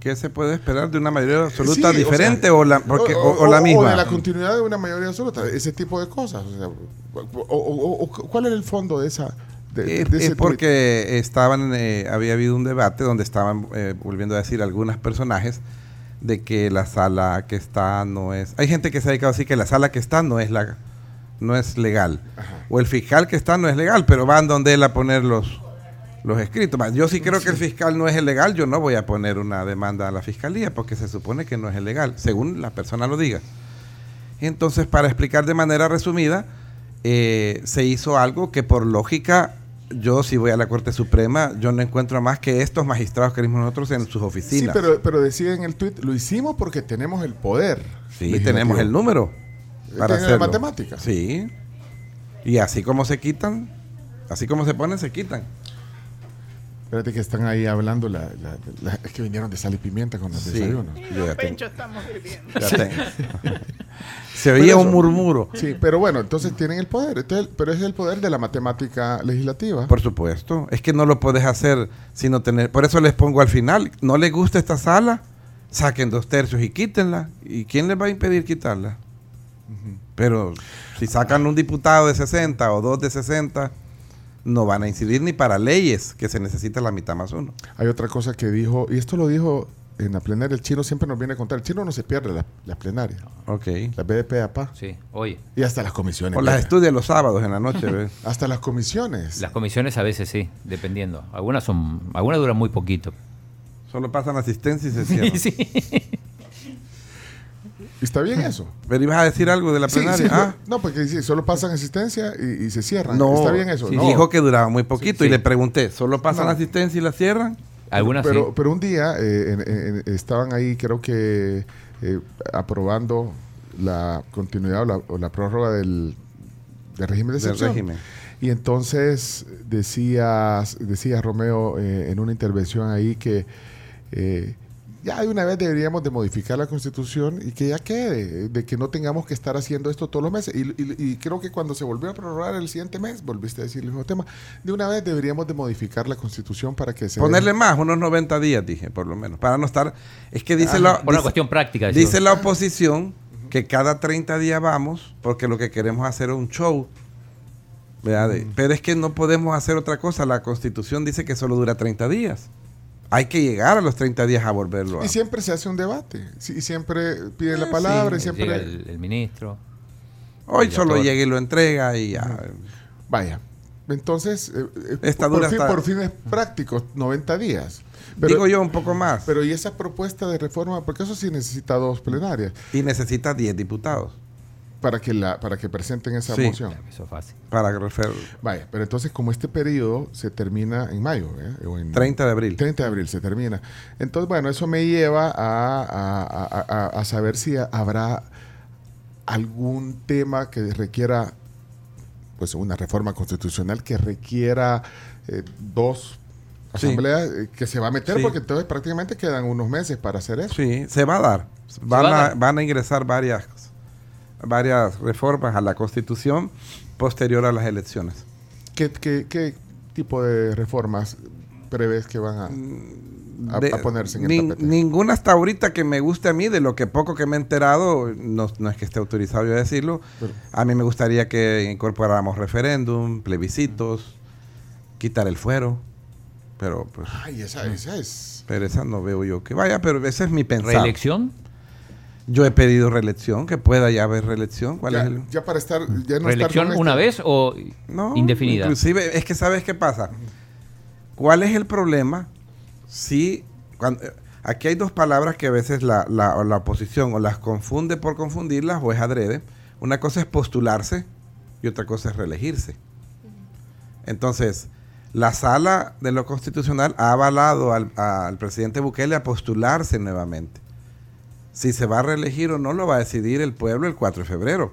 ¿Qué se puede esperar de una mayoría absoluta Sí, o diferente sea, o, la, porque, o, o la misma? O de la continuidad de una mayoría absoluta, ese tipo de cosas. O sea, ¿Cuál era el fondo de esa... de- de ese es porque estaban, eh, había habido un debate donde estaban eh, volviendo a decir algunos personajes de que la sala que está no es. Hay gente que se ha dedicado a decir que la sala que está no es la, no es legal, o el fiscal que está no es legal, pero van donde él a poner los los escritos. Yo sí creo que el fiscal no es ilegal, yo no voy a poner una demanda a la fiscalía porque se supone que no es ilegal, según la persona lo diga. Entonces, para explicar de manera resumida, eh, se hizo algo que por lógica, yo si voy a la Corte Suprema, yo no encuentro más que estos magistrados que vimos nosotros en sus Sí, oficinas. pero, pero decía en el tuit, lo hicimos porque tenemos el poder. Sí, tenemos el número para hacerlo. matemática. Sí. Y así como se quitan, así como se ponen, se quitan. Espérate que están ahí hablando, la, la- la- es que vinieron de sal y pimienta con los Sí. desayunos. Yo ya tengo- estamos tengo. se eso- un murmuro. Sí, pero bueno, entonces tienen el poder, entonces, pero es el poder de la matemática legislativa. Por supuesto. Es que no lo puedes hacer sino tener. Por eso les pongo al final. ¿No les gusta esta sala? Saquen dos tercios y quítenla. ¿Y quién les va a impedir quitarla? Pero si sacan un diputado de 60 o dos de 60, no van a incidir ni para leyes que se necesita la mitad más uno. Hay otra cosa que dijo, y esto lo dijo en la plenaria, el chino siempre nos viene a contar, el chino no se pierde la, la plenaria, Ok. la BDP APA, Sí, oye. y hasta las comisiones. O las estudia los sábados en la noche. ¿ves? Hasta las comisiones. Las comisiones a veces sí, dependiendo. Algunas son, algunas duran muy poquito. Solo pasan asistencia y se cierran. Sí. ¿Está bien eso? Pero ibas a decir algo de la plenaria. sí, ah, No, porque sí, solo pasan asistencia y, y se cierran. no. ¿Está bien eso? Sí, No. Dijo que duraba muy poquito Sí, y le pregunté, ¿solo pasan No. asistencia y la cierran? Algunas pero, sí. pero un día eh, en- estaban ahí, creo que eh, aprobando la continuidad o la, o la prórroga del, del régimen de Del excepción. régimen. Y entonces decía, decía Romeo eh, en una intervención ahí que eh, ya de una vez deberíamos de modificar la constitución y que ya quede, de que no tengamos que estar haciendo esto todos los meses. Y, y- y creo que cuando se volvió a prorrogar el siguiente mes, volviste a decir el mismo tema, de una vez deberíamos de modificar la constitución para que se... Ponerle más, unos 90 días, dije, por lo menos, para no estar... Es que dice Ajá, la... Por una cuestión práctica. decimos. Dice la oposición que cada 30 días vamos porque lo que queremos hacer es un show. Pero es que no podemos hacer otra cosa. La constitución dice que solo dura 30 días. Hay que llegar a los 30 días a volverlo a... Y siempre se hace un debate. Sí, y siempre piden la Eh, palabra y siempre... Llega el, el ministro. Hoy el solo llega y lo entrega y ya. Vaya. Entonces, eh, eh, Esta por, dura fin- hasta- por fines prácticos, 90 días. Pero, Digo yo un poco más. pero ¿y esa propuesta de reforma? Porque eso sí necesita dos plenarias y necesita 10 diputados para que la para que presenten esa Sí. moción. Eso es fácil. para refer... Vaya, pero entonces como este periodo se termina en mayo, ¿eh? O en 30 de abril. 30 de abril se termina. Entonces, bueno, eso me lleva a, a- a- a- a saber si habrá algún tema que requiera, pues, una reforma constitucional que requiera eh, dos asambleas eh, que se va a meter, Sí. porque entonces prácticamente quedan unos meses para hacer eso. Sí, se va a dar. Van, va a a, dar. van a ingresar varias varias reformas a la Constitución posterior a las elecciones. ¿Qué, qué, qué tipo de reformas prevés que van a, a- De- a ponerse en el nin- tapete? Ninguna hasta ahorita que me guste a mí, de lo que poco que me he enterado, no, no es que esté autorizado yo a decirlo, a mí me gustaría que incorporáramos referéndum, plebiscitos, quitar el fuero, pero pues... Ay, esa, esa es... Pero esa no veo yo que vaya, pero ese es mi pensar. ¿Reelección? Yo he pedido reelección, que pueda ya haber reelección. ¿Cuál Ya, es el...? ya para estar... Ya no ¿Reelección estar una este- vez o No, indefinida? Inclusive, es que sabes qué pasa. ¿Cuál es el problema si cuando, aquí hay dos palabras que a veces la, la- o la oposición o las confunde por confundirlas o es adrede. Una cosa es postularse y otra cosa es reelegirse. Entonces, la sala de lo constitucional ha avalado al, al presidente Bukele a postularse nuevamente. Si se va a reelegir o no lo va a decidir el pueblo el 4 de febrero.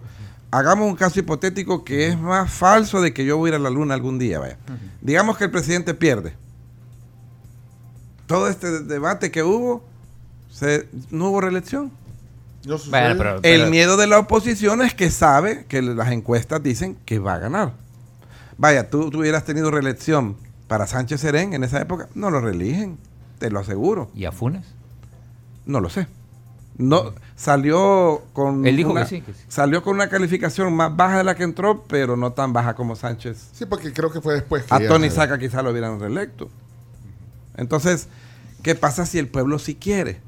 Hagamos un caso hipotético que es más falso de que yo voy a ir a la luna algún día, vaya. Digamos que el presidente pierde. Todo este debate que hubo, se- no hubo reelección. No sucede. Bueno, pero- El miedo de la oposición es que sabe que las encuestas dicen que va a ganar. Vaya, tú, tú hubieras tenido reelección para Sánchez Serén en esa época, no lo reeligen, te lo aseguro. ¿Y a Funes? No lo sé. No, salió con Él dijo una, que sí, que sí. salió con una calificación más baja de la que entró, pero no tan baja como Sánchez. Sí, porque creo que fue después que A ya- Tony Saca quizá lo hubieran reelecto. Entonces, ¿qué pasa si el pueblo sí quiere?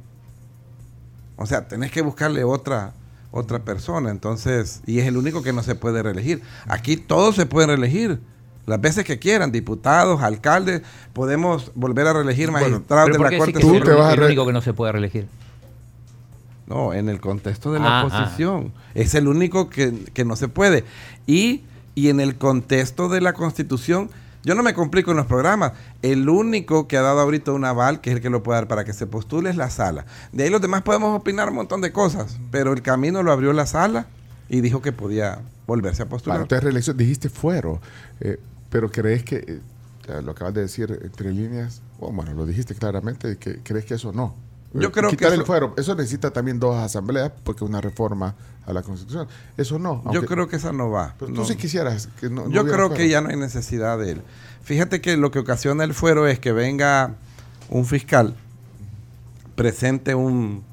O sea, tenés que buscarle otra otra persona, entonces, y es el único que no se puede reelegir. Aquí todos se pueden reelegir. Las veces que quieran, diputados, alcaldes, podemos volver a reelegir magistrados ¿Pero de la Corte es el, Suprema. el único que no se puede reelegir? No, en el contexto de la Ah, oposición. Es el único que, que no se puede. Y, y en el contexto de la constitución, yo no me complico en los programas. El único que ha dado ahorita un aval, que es el que lo puede dar para que se postule, es la sala. De ahí los demás podemos opinar un montón de cosas, pero el camino lo abrió la sala y dijo que podía volverse a postular. Entonces reelección, dijiste fuero, eh, pero crees que, eh, lo acabas de decir entre líneas, o bueno, lo dijiste claramente, que crees que eso no. Yo Eh, creo que quitar el fuero, eso necesita también dos asambleas, porque una reforma a la Constitución. Eso no. Yo creo que esa no va. Pero No. tú sí quisieras que no. no Yo creo fuero. que ya no hay necesidad de él. Fíjate que lo que ocasiona el fuero es que venga un fiscal, presente un-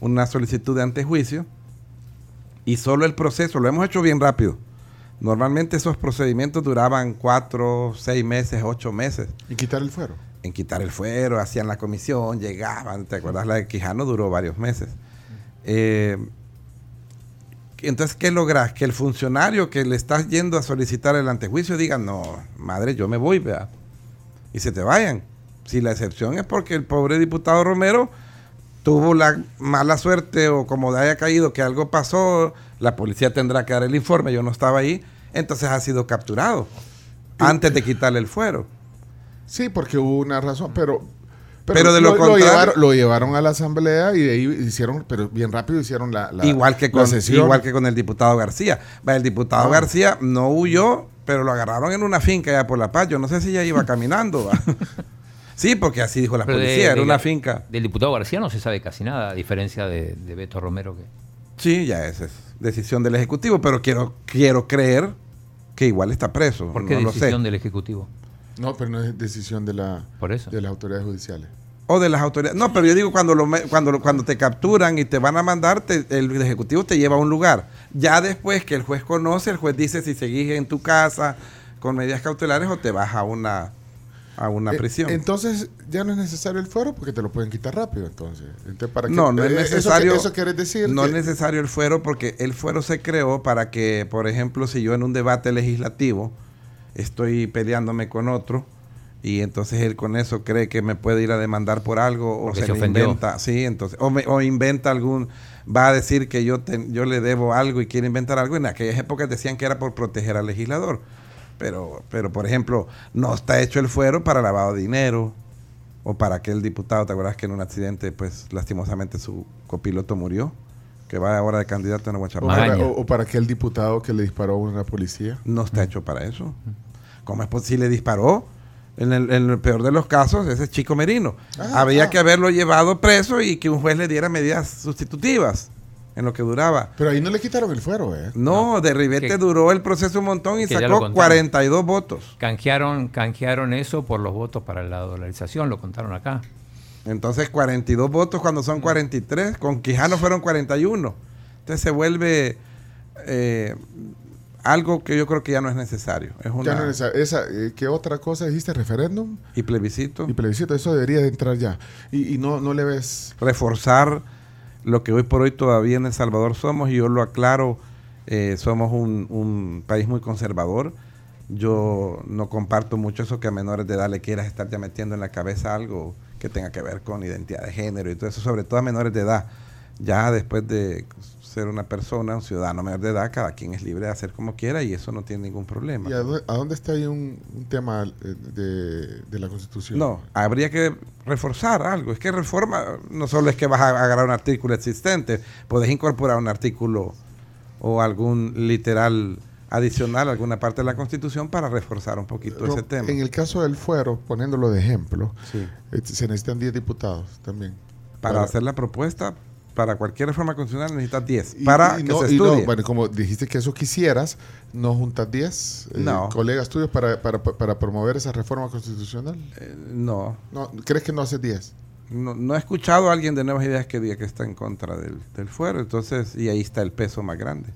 una solicitud de antejuicio y solo el proceso, lo hemos hecho bien rápido. Normalmente esos procedimientos duraban cuatro, seis meses, ocho meses. Y quitar el fuero. En quitar el fuero, hacían la comisión, llegaban, ¿te acuerdas? La de Quijano duró varios meses. Eh, entonces, ¿qué logras? Que el funcionario que le estás yendo a solicitar el antejuicio diga, no, madre, yo me voy, vea. Y se te vayan. Si la excepción es porque el pobre diputado Romero tuvo la mala suerte o como le haya caído que algo pasó, la policía tendrá que dar el informe, yo no estaba ahí, entonces ha sido capturado antes de quitarle el fuero. Sí, porque hubo una razón, pero. Pero de lo contrario- llevaron, lo llevaron a la asamblea y de ahí hicieron, pero bien rápido hicieron la. la- igual, que la con, sesión. igual que con el diputado García. El diputado Ah. García no huyó, pero lo agarraron en una finca allá por La Paz. Yo no sé si ya iba caminando. sí, porque así dijo la Pero de- policía, era de- una finca. Del diputado García no se sabe casi nada, a diferencia de, de Beto Romero. Que... Sí, ya esa es decisión del Ejecutivo, pero quiero, quiero creer que igual está preso. ¿Por qué no lo sé. decisión del Ejecutivo? No, pero no es decisión de, la, Por eso. de las autoridades judiciales. O de las autoridades. No, pero yo digo cuando lo cuando lo- cuando te capturan y te van a mandar, te- el ejecutivo te lleva a un lugar. Ya después que el juez conoce, el juez dice si seguís en tu casa con medidas cautelares o te vas a una a una Eh, prisión. entonces ya no es necesario el fuero porque te lo pueden quitar rápido. Entonces, Entonces, ¿para qué? no, no es eh, eso necesario. Eso, quiere decir. No que- es necesario el fuero porque el fuero se creó para que, por ejemplo, si yo en un debate legislativo estoy peleándome con otro y entonces él con eso cree que me puede ir a demandar por algo o Porque se, se le inventa, sí, entonces o, me- o inventa algún va a decir que yo te- yo le debo algo y quiere inventar algo. En aquellas épocas decían que era por proteger al legislador. Pero, pero por ejemplo, no está hecho el fuero para lavado de dinero o para aquel diputado, ¿te acuerdas que en un accidente, pues lastimosamente su copiloto murió? Que va ahora de candidato en para, o- o para aquel diputado que le disparó a una policía. No está hecho para eso. ¿Cómo es posible? disparó? En el, en el peor de los casos, ese es Chico Merino. Ah, Había ah. que haberlo llevado preso y que un juez le diera medidas sustitutivas. en lo que duraba. Pero ahí no le quitaron el fuero, ¿eh? No, de Rivete Que- duró el proceso un montón y sacó contamos. 42 votos. Canjearon, canjearon eso por los votos para la dolarización, lo contaron acá. Entonces 42 votos cuando son 43, con Quijano fueron 41. Entonces se vuelve eh, algo que yo creo que ya no es necesario. Es Ya no es esa, eh, ¿Qué otra cosa dijiste? ¿Referéndum? y plebiscito. Y plebiscito, eso debería de entrar ya. Y, y no, no le ves... reforzar lo que hoy por hoy todavía en El Salvador somos, y yo lo aclaro, eh, somos un, un país muy conservador. Yo no comparto mucho eso que a menores de edad le quieras estar ya metiendo en la cabeza algo que tenga que ver con identidad de género y todo eso, sobre todo a menores de edad. Ya después de ser una persona, un ciudadano menor de edad, cada quien es libre de hacer como quiera y eso no tiene ningún problema. ¿Y a, dó- a dónde está ahí un, un tema eh, de, de la Constitución? No, habría que reforzar algo. Es que reforma no solo es que vas a agarrar un artículo existente, puedes incorporar un artículo o algún literal adicional alguna parte de la Constitución para reforzar un poquito ese tema. En el caso del fuero, poniéndolo de ejemplo, Sí. eh, se necesitan 10 diputados también. Para hacer la propuesta, para cualquier reforma constitucional necesitas 10. Y- para y que no- se y no, estudie. bueno, como dijiste que eso quisieras, ¿no juntas 10 eh, No. colegas tuyos para, para, para promover esa reforma constitucional? Eh, no. no. ¿Crees que no haces 10? No, no he escuchado a alguien de Nuevas Ideas que diga que está en contra del, del fuero. Entonces, y ahí está el peso más grande.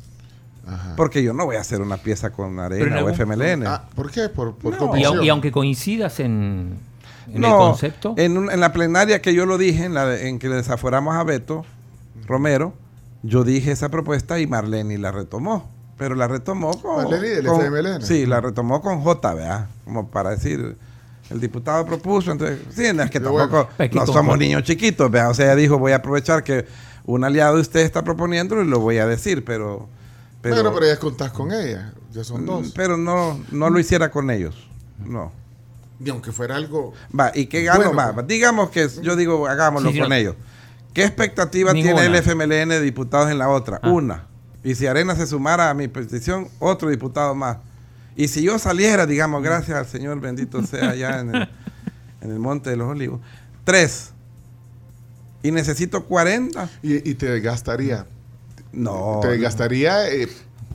Ajá. Porque yo no voy a hacer una pieza con arena o FMLN. Ah, ¿Por qué? Por, por No. Y, y aunque coincidas en, en el No, concepto, En, un- en la plenaria que yo lo dije, en, la de- en que le desaforamos a Beto Romero, yo dije esa propuesta y Marlene la retomó. Pero la retomó con. Marlene del con- FMLN. Sí, la retomó con J, ¿verdad? Como para decir. El diputado propuso, entonces, sí, no es que bueno, tampoco no somos J. niños chiquitos, ¿verdad? O sea, ella dijo, voy a aprovechar que un aliado de usted está proponiendo y lo voy a decir, pero... Pero, Bueno, pero ya contás con ella, ya son mm, dos. pero no, no lo hiciera con ellos, no. Y aunque fuera algo... Va, ¿y qué gano? Bueno, va, pues. digamos que yo digo, hagámoslo Sí, con ellos. ¿Qué expectativa Ninguna. tiene el FMLN de diputados en la otra? Ah. Una. Y si Arena se sumara a mi petición, otro diputado más. Y si yo saliera, digamos, gracias al Señor bendito sea allá en el, en el Monte de los Olivos, tres. Y necesito 40. Y, y te gastaría. No. te gastaría, eh,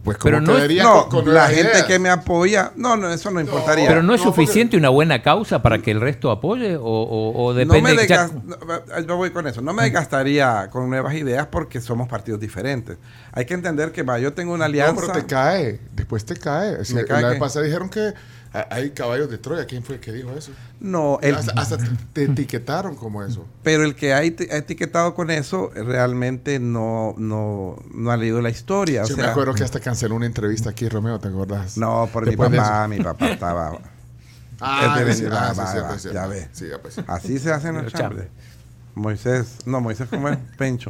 pues como Pero no es- No, con, la gente que me apoya, no, no, eso no importaría. pero no es no, porque- suficiente una buena causa para que el resto apoye o, o- o no depende. me no, yo voy con eso. No me desgastaría con nuevas ideas porque somos partidos diferentes. Hay que entender que va, yo tengo una No, alianza. pero te cae, después te cae. Si ¿Me cae la vez pasada dijeron que ah, hay caballos de Troya. ¿Quién fue el que dijo eso? No, el- hasta, hasta te- te etiquetaron como eso. pero el que ha eti- ha etiquetado con eso realmente no, no, no ha leído la historia. o Yo me sea, acuerdo que hasta canceló una entrevista aquí, Romeo, ¿te acordás? No, por mi Después papá, mi papá estaba. Ah, es de ah, va, sí, va, cierto, va, cierto. ya ve. Sí, ya pues. Así se hacen los chambres. Moisés, no, Moisés, ¿cómo es? Pencho.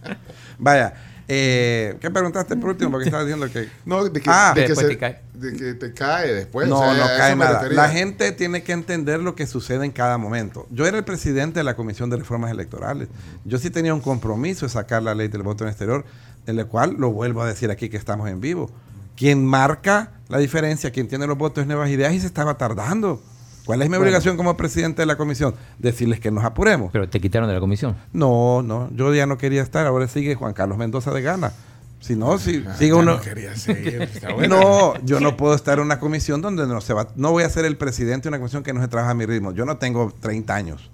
Vaya, eh, ¿qué preguntaste por último? Porque estaba diciendo que. No, de que, Ah, de, que después se- te cae. de que te cae después. no, o sea, no cae nada. La gente tiene que entender lo que sucede en cada momento. Yo era el presidente de la Comisión de Reformas Electorales. Yo sí tenía un compromiso de sacar la ley del voto en exterior, en la cual lo vuelvo a decir aquí que estamos en vivo. Quien marca la diferencia, quien tiene los votos es Nuevas Ideas y se estaba tardando. ¿Cuál es mi obligación como presidente de la comisión? Decirles que nos apuremos. Pero te quitaron de la comisión. No, no, yo ya no quería estar. Ahora sigue Juan Carlos Mendoza de Gana. Si no, si Ah, sigue uno. no quería seguir, está. No, yo no puedo estar en una comisión donde no se va. No voy a ser el presidente de una comisión que no se trabaja a mi ritmo. Yo no tengo 30 años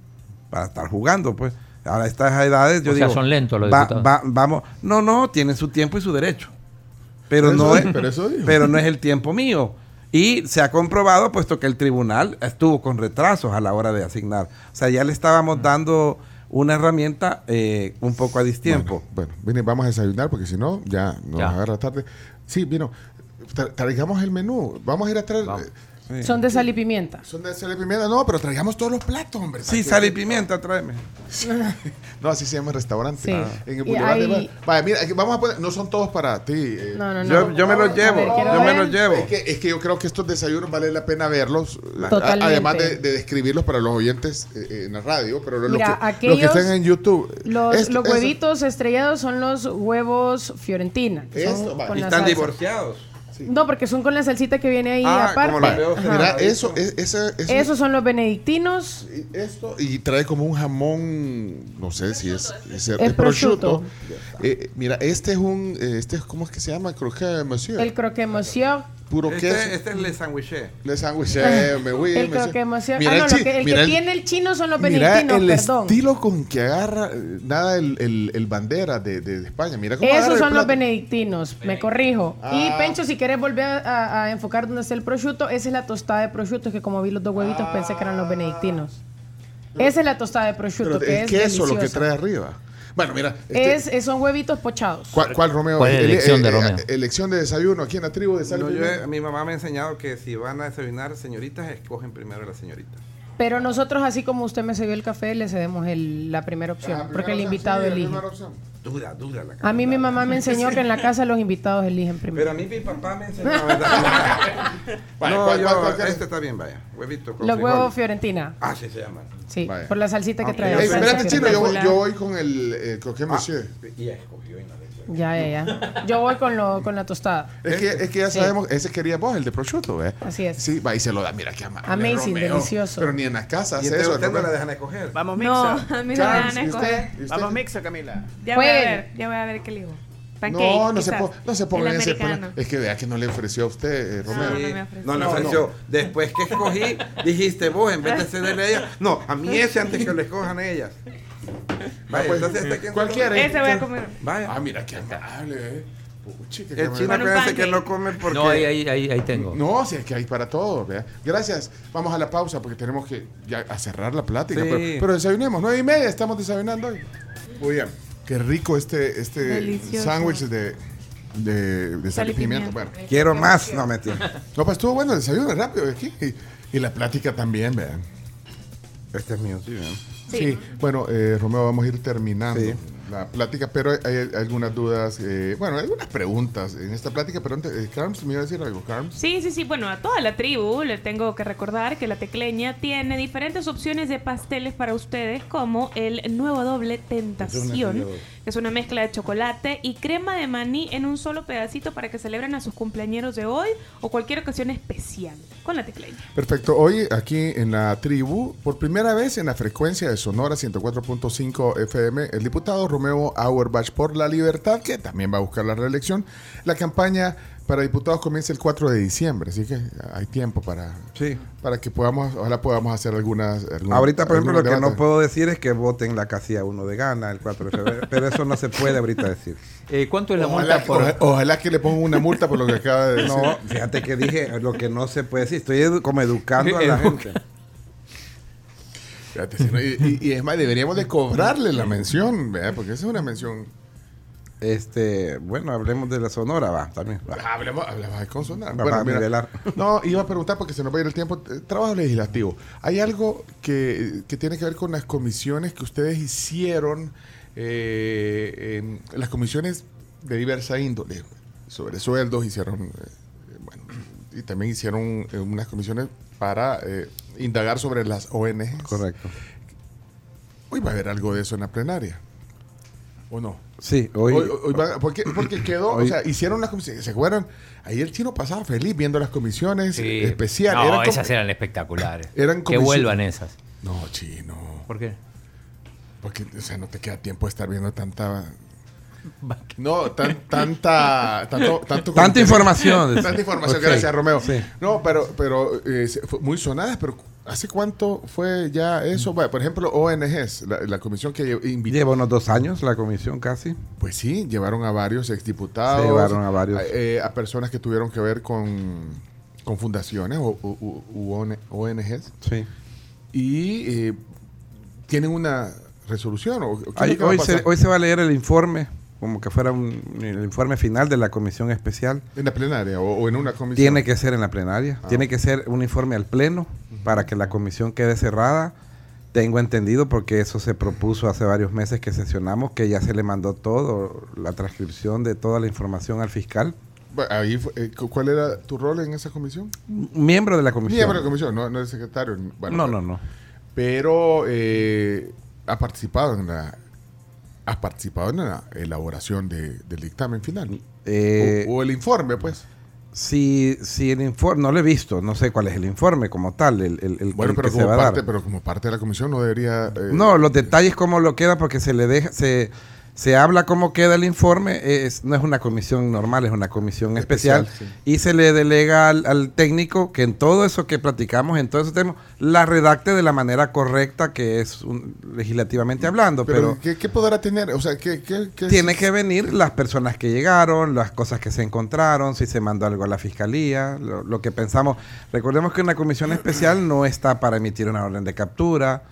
para estar jugando, pues. Ahora, a estas edades, yo O sea, digo. son lentos los va- diputados. va- vamos. No, no, tienen su tiempo y su derecho. Pero, Pero no eso- es, pero eso pero no es el tiempo mío. Y se ha comprobado, puesto que el tribunal estuvo con retrasos a la hora de asignar. O sea, ya le estábamos dando una herramienta eh, un poco a distiempo. Bueno, vine, vamos a desayunar porque si no, ya nos Ya. agarra tarde. Sí, vino. Tra- traigamos el menú. Vamos a ir a traer. Vamos. Sí. Son de sal y pimienta. Son de sal y pimienta. No, pero traigamos todos los platos, hombre. Sí, sal y pimienta, tráeme. No, así se llama el restaurante. Sí. Ah, En el Boulevard de hay- Bar- Vaya, mira, aquí vamos a poner. No son todos para ti. eh. No, no, no. Yo, yo me los llevo, ver, yo me los llevo. Es que, es que yo creo que estos desayunos vale la pena verlos. Totalmente. Además de, de describirlos para los oyentes eh, eh, en la radio, pero los, Mira, que, los que están en YouTube. Los, esto- los huevitos estrellados son los huevos Fiorentina. Esto, Y están salsa. divorciados. No, porque son con la salsita que viene ahí Ah, aparte. como Mira, eso, es, ese- eso- Esos son los benedictinos. esto y trae como un jamón, no sé si es, es, Es es prosciutto. Eh, mira, este es un, este es, ¿cómo es que se llama? Croquet monsieur. El croque monsieur. Puro Este, queso. este es le sandwiché. Le sandwiché, me voy, El monsieur. Mira Ah, no, el que- el mira que el- tiene el chino son los Mira benedictinos, el perdón. estilo con que agarra nada el, el, el bandera de, de- de España. Mira cómo Esos son los benedictinos, me corrijo. Y Ah. Pencho, si quieres volver a, a- a enfocar donde está el prosciutto, esa es la tostada de prosciutto, que como vi los dos huevitos pensé que eran los benedictinos. Esa es la tostada de prosciutto, Pero que es queso lo que trae arriba. Bueno, mira. este- Es, son huevitos pochados. ¿Cuál, cuál, Romeo? ¿Cuál es elección de Romeo? Elección de desayuno aquí en la tribu de Sal No, yo Pimienta. he- mi mamá me ha enseñado que si van a desayunar señoritas, escogen primero a la señorita. Pero nosotros, así como usted me cedió el café, le cedemos el- la primera opción, porque el invitado elige. Dura, dura la A mí mi mamá me enseñó que en la casa los invitados eligen primero. Pero a mí mi papá me enseñó. ¿verdad? No, ¿cuál- yo, cuál- cuál quieres? este está bien, vaya. Huevito con Los frijoles. huevos Fiorentina. Ah, sí se llaman. Sí, Vaya. por la salsita que Ok. trae. Espérate, chino, yo, yo voy con el eh, croquet monsieur. Y ya escogió no le. Ya, ya, ya. Yo voy con, lo, con la tostada. Es que, es que ya Sí. sabemos, ese quería vos, el de prosciutto, ¿ves? Así es. Sí, va y se lo da, mira qué amable. Amazing, Romeo. delicioso. Pero ni en la casa Y eso. usted no la dejan escoger. Vamos, No, Mixa. a mí no me Charles, van a ¿y usted? escoger. Vamos, Mixa, Camila. Ya voy a ver, ya voy a ver qué elijo. Pancake, No, no se, no se ponga ese plan. Es que vea que no le ofreció a usted, eh, Romeo. no Sí. le No, ofreció. Después que escogí, dijiste vos, en vez de cederle a ella. No, a mí ese antes que lo escojan ellas. Vaya, pues, entonces este quién ¿cuál se lo- quiere? Ese voy a comer. Vaya. Ah, mira qué amable, eh. Puchi, qué El chino acuérdense que no come porque. No, ahí, ahí, ahí, ahí tengo. No, si es que hay para todo. vea. Gracias. Vamos a la pausa porque tenemos que ya a cerrar la plática. Sí. Pero, pero desayunemos. Nueve y media estamos desayunando hoy. Muy bien. Qué rico este, este sándwich de, de, de sal y pimienta. Bueno. Quiero más. No, mentira. No, pues estuvo bueno el desayuno rápido aquí. Y, y la plática también, vean. Este es mío, sí, ¿verdad? Sí. Bueno, eh, Romeo, vamos a ir terminando Sí. La plática, pero hay, algunas dudas, eh, bueno, algunas preguntas en esta plática, pero antes, eh, Carms, ¿me iba a decir algo, Carms? Sí, sí, sí. Bueno, a toda la tribu le tengo que recordar que la tecleña tiene diferentes opciones de pasteles para ustedes, como el nuevo doble tentación, que es una mezcla de chocolate y crema de maní en un solo pedacito para que celebren a sus cumpleañeros de hoy o cualquier ocasión especial con la tecleña. Perfecto, hoy aquí en la tribu, por primera vez en la frecuencia de Sonora 104.5 FM, el diputado Romeo Auerbach por la Libertad, que también va a buscar la reelección, la campaña para diputados comienza el 4 de diciembre, así que hay tiempo para, Sí. para que podamos, ojalá podamos hacer algunas... algunas- Ahorita, por ejemplo, lo algunos que no debates. puedo decir es que voten la casilla 1 de gana el 4 de febrero. pero eso no se puede ahorita decir. Eh, ¿Cuánto es la Ojalá, multa por.? ojalá- ojalá que le pongan una multa por lo que acaba de decir. No, fíjate que dije lo que no se puede decir. Estoy edu- como educando a la gente. Fíjate, si no- y, y- y es más, deberíamos de cobrarle la mención, ¿verdad? porque esa es una mención. Este, bueno, hablemos de la Sonora, va, también. va. Hablemos, hablemos de consonar. Va, Bueno, va a mira, no, iba a preguntar porque se nos va a ir el tiempo. Eh, Trabajo legislativo. ¿Hay algo que, que tiene que ver con las comisiones que ustedes hicieron, eh, las comisiones de diversa índole? Sobre sueldos hicieron, eh, bueno, y también hicieron unas comisiones para indagar sobre las ONG. Correcto. Hoy va a haber algo de eso en la plenaria. ¿O no? Sí, hoy. Hoy- hoy va- porque, porque quedó, Hoy- o sea, hicieron las comisiones. ¿Se acuerdan? Ahí el chino pasaba feliz viendo las comisiones Sí. especiales. No, Eran esas eran espectaculares. Eran que vuelvan esas. No, chino. ¿Por qué? Porque, o sea, no te queda tiempo de estar viendo tanta. No, tan, tanta. Tanto, tanto Tanta información. Tanta información, gracias, Romeo. Sí. No, pero, pero eh, muy sonadas, pero ¿hace cuánto fue ya eso? Bueno, por ejemplo, ONGs, la, la comisión que invitó. Lleva unos dos años la comisión casi. Pues sí, llevaron a varios exdiputados. Se llevaron a varios. eh, a personas que tuvieron que ver con, con fundaciones o u- u- u ON- ONGs. Sí. Y eh, tienen una resolución. ¿o qué es lo Ahí- que va a hoy, se, hoy se va a leer el informe, como que fuera un, el informe final de la comisión especial. ¿En la plenaria o, o en una comisión? Tiene que ser en la plenaria. Ah. Tiene que ser un informe al pleno para que la comisión quede cerrada. Tengo entendido porque eso se propuso hace varios meses que sesionamos, que ya se le mandó todo, la transcripción de toda la información al fiscal. Ahí eh, cu- ¿Cuál era tu rol en esa comisión? Miembro de la comisión. Miembro de la comisión, no, no el secretario. Bueno, no, no, no. Pero eh, ha participado en la has participado en la elaboración de- del dictamen final Eh, o, o el informe, pues. si, si el informe, no lo he visto, no sé cuál es el informe como tal, el, el- el- Bueno, pero que se como, va a dar. parte, pero como parte de la comisión no debería... eh, No, los detalles cómo lo queda porque se le deja, se, se habla cómo queda el informe, es, no es una comisión normal, es una comisión especial, Especial, y se le delega al, al técnico que en todo eso que platicamos, en todo ese tema, la redacte de la manera correcta que es un- legislativamente hablando, pero, pero, ¿qué, qué podrá tener? O sea, ¿qué, qué, qué tiene que venir las personas que llegaron, las cosas que se encontraron, si se mandó algo a la fiscalía, lo, lo que pensamos. Recordemos que una comisión especial no está para emitir una orden de captura,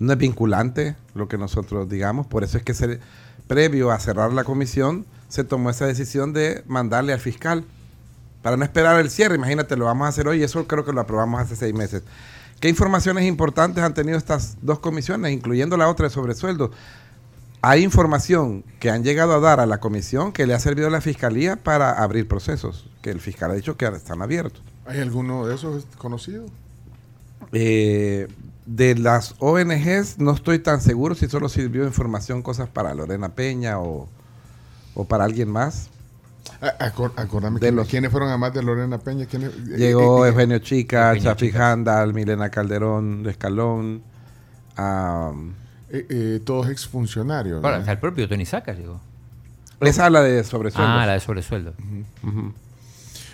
no es vinculante lo que nosotros digamos, por eso es que se, previo a cerrar la comisión se tomó esa decisión de mandarle al fiscal para no esperar el cierre. Imagínate, lo vamos a hacer hoy y eso creo que lo aprobamos hace seis meses. ¿Qué informaciones importantes han tenido estas dos comisiones, incluyendo la otra de sobresueldo? Hay información que han llegado a dar a la comisión que le ha servido a la fiscalía para abrir procesos, que el fiscal ha dicho que están abiertos. ¿Hay alguno de esos conocido? Eh, de las ONGs no estoy tan seguro si solo sirvió información, cosas para Lorena Peña o, o para alguien más. Acor- acordame De quién- los- quiénes fueron además de Lorena Peña. ¿Quiénes- eh, Llegó eh, eh, Eugenio Chica, Chafi. Handal, Milena Calderón, Escalón. am, eh, eh, todos exfuncionarios. Ahora, ¿no? hasta el propio Tony Saca llegó. esa es la de sobresueldo. Ah, la de sobresueldo.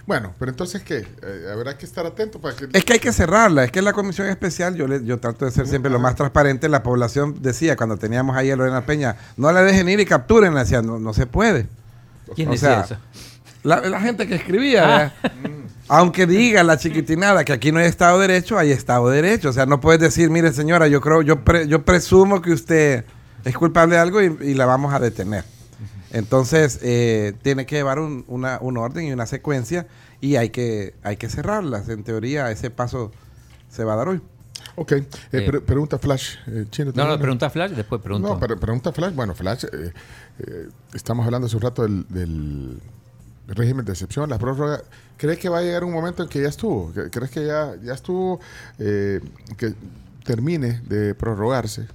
Bueno, pero entonces, ¿qué? Eh, habrá que estar atento para que... Es que hay que cerrarla, es que la comisión especial, yo le, yo trato de ser siempre lo más transparente, la población decía cuando teníamos ahí a Lorena Peña, no la dejen ir y capturen, le decían, no, no se puede. ¿Quién O decía sea, eso? La, la gente que escribía, ¿verdad? aunque diga la chiquitinada que aquí no hay Estado de Derecho, hay Estado de Derecho. O sea, no puedes decir, mire señora, yo creo, yo, pre- yo presumo que usted es culpable de algo y, y la vamos a detener. Entonces, eh, tiene que llevar un, una, un orden y una secuencia y hay que, hay que cerrarlas. En teoría, ese paso se va a dar hoy. Ok, eh, Eh. pre- pregunta Flash. eh, Chino, No, ¿tenés no, pregunta Flash, después pregunto. No, pero pregunta Flash. Bueno, Flash, eh, eh, estamos hablando hace un rato del, del régimen de excepción, la prórroga. ¿Crees que va a llegar un momento en que ya estuvo? ¿Cre- ¿Crees que ya, ya estuvo, eh, que termine de prorrogarse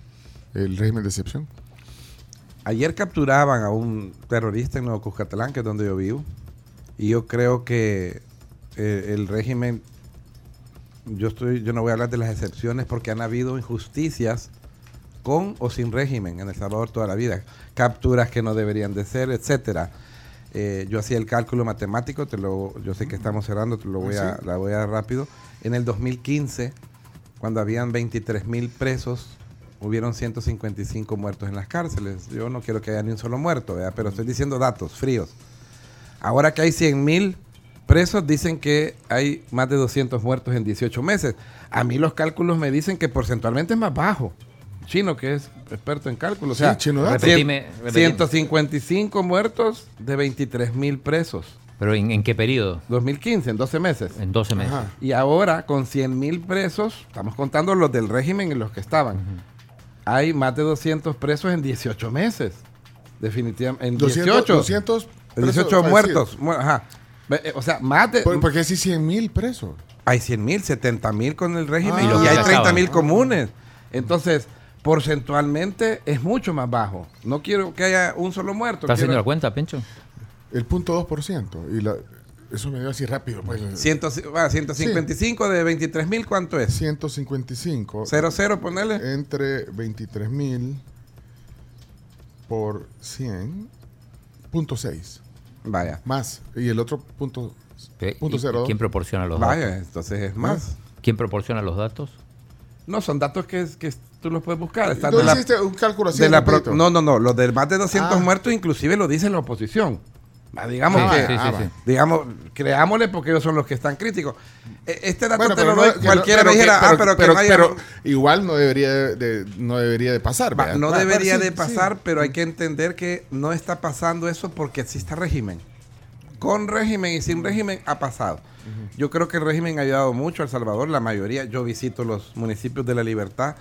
el régimen de excepción? Ayer capturaban a un terrorista en Nuevo Cuscatlán, que es donde yo vivo, y yo creo que eh, el régimen, yo estoy, yo no voy a hablar de las excepciones porque han habido injusticias con o sin régimen en El Salvador toda la vida, capturas que no deberían de ser, etcétera. Eh, yo hacía el cálculo matemático, te lo, yo sé que estamos cerrando, te lo voy a, la voy a dar rápido. En el 2015, cuando habían 23 mil presos, hubieron 155 muertos en las cárceles. Yo no quiero que haya ni un solo muerto, ¿verdad? pero estoy diciendo datos fríos. Ahora que hay 100 mil presos, dicen que hay más de 200 muertos en 18 meses. A mí los cálculos me dicen que porcentualmente es más bajo. Chino, que es experto en cálculos. O sea, Sí, Chino Repetime, repetime. 155 muertos de 23 mil presos. ¿Pero en, en qué periodo? 2015, en 12 meses. En 12 meses. Ajá. Y ahora, con 100 mil presos, estamos contando los del régimen y los que estaban. Hay más de 200 presos en 18 meses. Definitivamente. En 200, 18. 200 En 18 presos muertos. Mu- Ajá. Eh, O sea, más de. ¿Por, por qué si 100 mil presos? Hay 100 mil, 70 mil con el régimen Ah. Y y, hay ya 30 mil comunes. Entonces, porcentualmente es mucho más bajo. No quiero que haya un solo muerto. ¿Estás haciendo quiero- la cuenta, Pencho? El punto 2%. Y la, eso me dio así rápido. Pues, Ciento- ah, 155 de 23 mil, ¿cuánto es? 155. 00, ponele. Entre 23 mil por 100. Punto 6. Vaya. Más. Y el otro punto, punto ¿Y- y 02. ¿Quién proporciona los Vaya, datos? entonces es más. ¿Quién proporciona los datos? No, son datos que, que tú los puedes buscar. Están ¿Tú de la- hiciste un cálculo así? de la pro- rapidito? no, no, no. Los de más de 200 Ah. muertos inclusive lo dice la oposición. Digamos Ah, que, sí, sí, sí. digamos, creámosle porque ellos son los que están críticos. E- Este dato Bueno, te pero lo doy, que no- cualquiera pero me que- dijera, ah, pero, que no haya- pero igual no debería de, no debería de pasar. No Va, debería de sí. pasar, pero hay que entender que no está pasando eso porque existe régimen. Con régimen y sin régimen ha pasado. Yo creo que el régimen ha ayudado mucho a El Salvador, la mayoría. Yo visito los municipios de la libertad